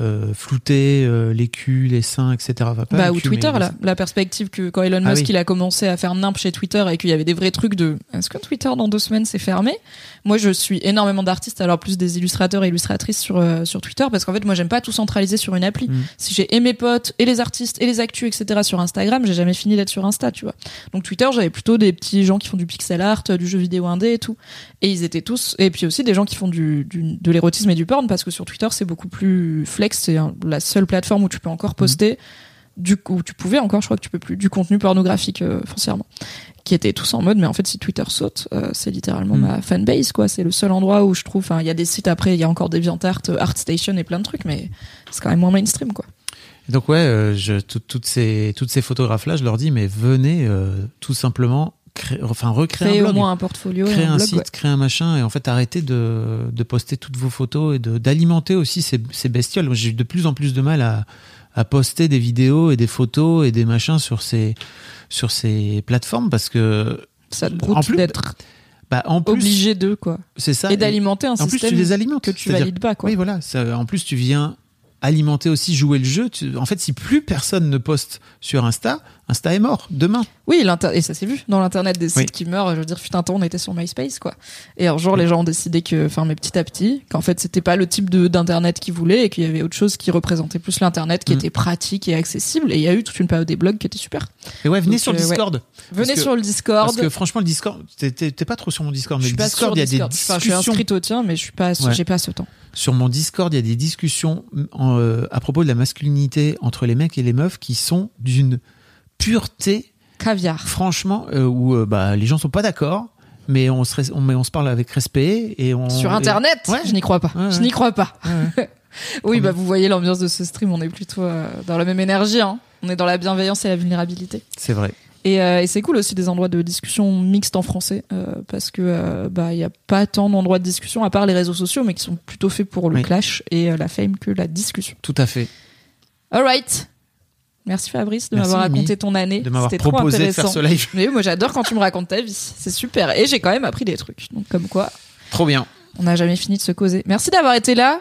euh, flouter euh, les culs, les seins, etc. Enfin, pas Bah, les ou culs, Twitter, mais là. La perspective que quand Elon Ah Musk oui. il a commencé à faire nimp chez Twitter et qu'il y avait des vrais trucs de est-ce que Twitter dans deux semaines c'est fermé? Moi, je suis énormément d'artistes, alors plus des illustrateurs et illustratrices sur, euh, sur Twitter parce qu'en fait, moi, j'aime pas tout centraliser sur une appli. Mm. Si j'ai et mes potes et les artistes et les actus, etc. sur Instagram, j'ai jamais fini d'être sur Insta, tu vois. Donc Twitter, j'avais plutôt des petits gens qui font du pixel art, du jeu vidéo indé et tout. Et ils étaient tous, et puis aussi des gens qui font du, du- de l'érotisme et du porn parce que sur Twitter, c'est beaucoup plus flex, c'est la seule plateforme où tu peux encore poster du coup, tu pouvais encore, je crois que tu peux plus, du contenu pornographique euh, foncièrement, qui étaient tous en mode, mais en fait, si Twitter saute, euh, c'est littéralement Mm. ma fanbase, quoi. C'est le seul endroit où je trouve, il y a des sites après, il y a encore DeviantArt, euh, ArtStation et plein de trucs, mais c'est quand même moins mainstream, quoi. Et Donc ouais, euh, je, tout- toutes ces toutes ces photographes là, je leur dis mais venez euh, tout simplement créer, enfin recréer Créer un au moins un portfolio, créer un, un blog, site, ouais. créer un machin et en fait arrêter de, de poster toutes vos photos et d'alimenter aussi ces, ces bestioles. J'ai eu de plus en plus de mal à à poster des vidéos et des photos et des machins sur ces sur ces plateformes parce que Ça te plus, d'être bah en plus obligé d'eux, quoi. c'est ça et d'alimenter un en plus système tu les alimentes que tu valides pas, quoi. Oui, voilà. Ça- en plus, tu viens alimenter aussi, jouer le jeu. Tu- en fait, si plus personne ne poste sur Insta, Insta est mort demain. Oui, et ça s'est vu dans l'internet des sites Oui. qui meurent. Je veux dire, fut un temps, on était sur MySpace, quoi. Et un jour, les gens ont décidé que, enfin, mais petit à petit, qu'en fait, c'était pas le type de d'internet qu'ils voulaient et qu'il y avait autre chose qui représentait plus l'internet, qui Mm. était pratique et accessible. Et il y a eu toute une période des blogs qui était super. Mais ouais, venez Donc, sur le euh, ouais. Discord. Venez que- sur le Discord. Parce que franchement, le Discord, t'es- pas trop sur mon Discord, je mais suis le Discord, il y a Discord. des Enfin, je suis discussions. inscrite au tien, mais je suis pas, Ouais. j'ai pas ce temps. Sur mon Discord, il y a des discussions en, euh, à propos de la masculinité entre les mecs et les meufs qui sont d'une pureté, Caviar. franchement, euh, où euh, bah, les gens sont pas d'accord, mais on se, res- on, mais on se parle avec respect et on. Sur et- Internet, Ouais. je n'y crois pas. Ouais, Je n'y crois pas. Oui, bah vous voyez l'ambiance de ce stream, on est plutôt euh, dans la même énergie. Hein. On est dans la bienveillance et la vulnérabilité. C'est vrai. Et, euh, et c'est cool aussi des endroits de discussion mixtes en français euh, parce que euh, bah il y a pas tant d'endroits de discussion à part les réseaux sociaux, mais qui sont plutôt faits pour le Oui. clash et la fame que la discussion. Tout à fait. Alright. Merci Fabrice de m'avoir raconté ton année. De m'avoir C'était trop proposé de intéressant. faire ce live. Mais oui, moi j'adore quand tu me racontes ta vie. C'est super. Et j'ai quand même appris des trucs. Donc comme quoi, Trop bien. on n'a jamais fini de se causer. Merci d'avoir été là.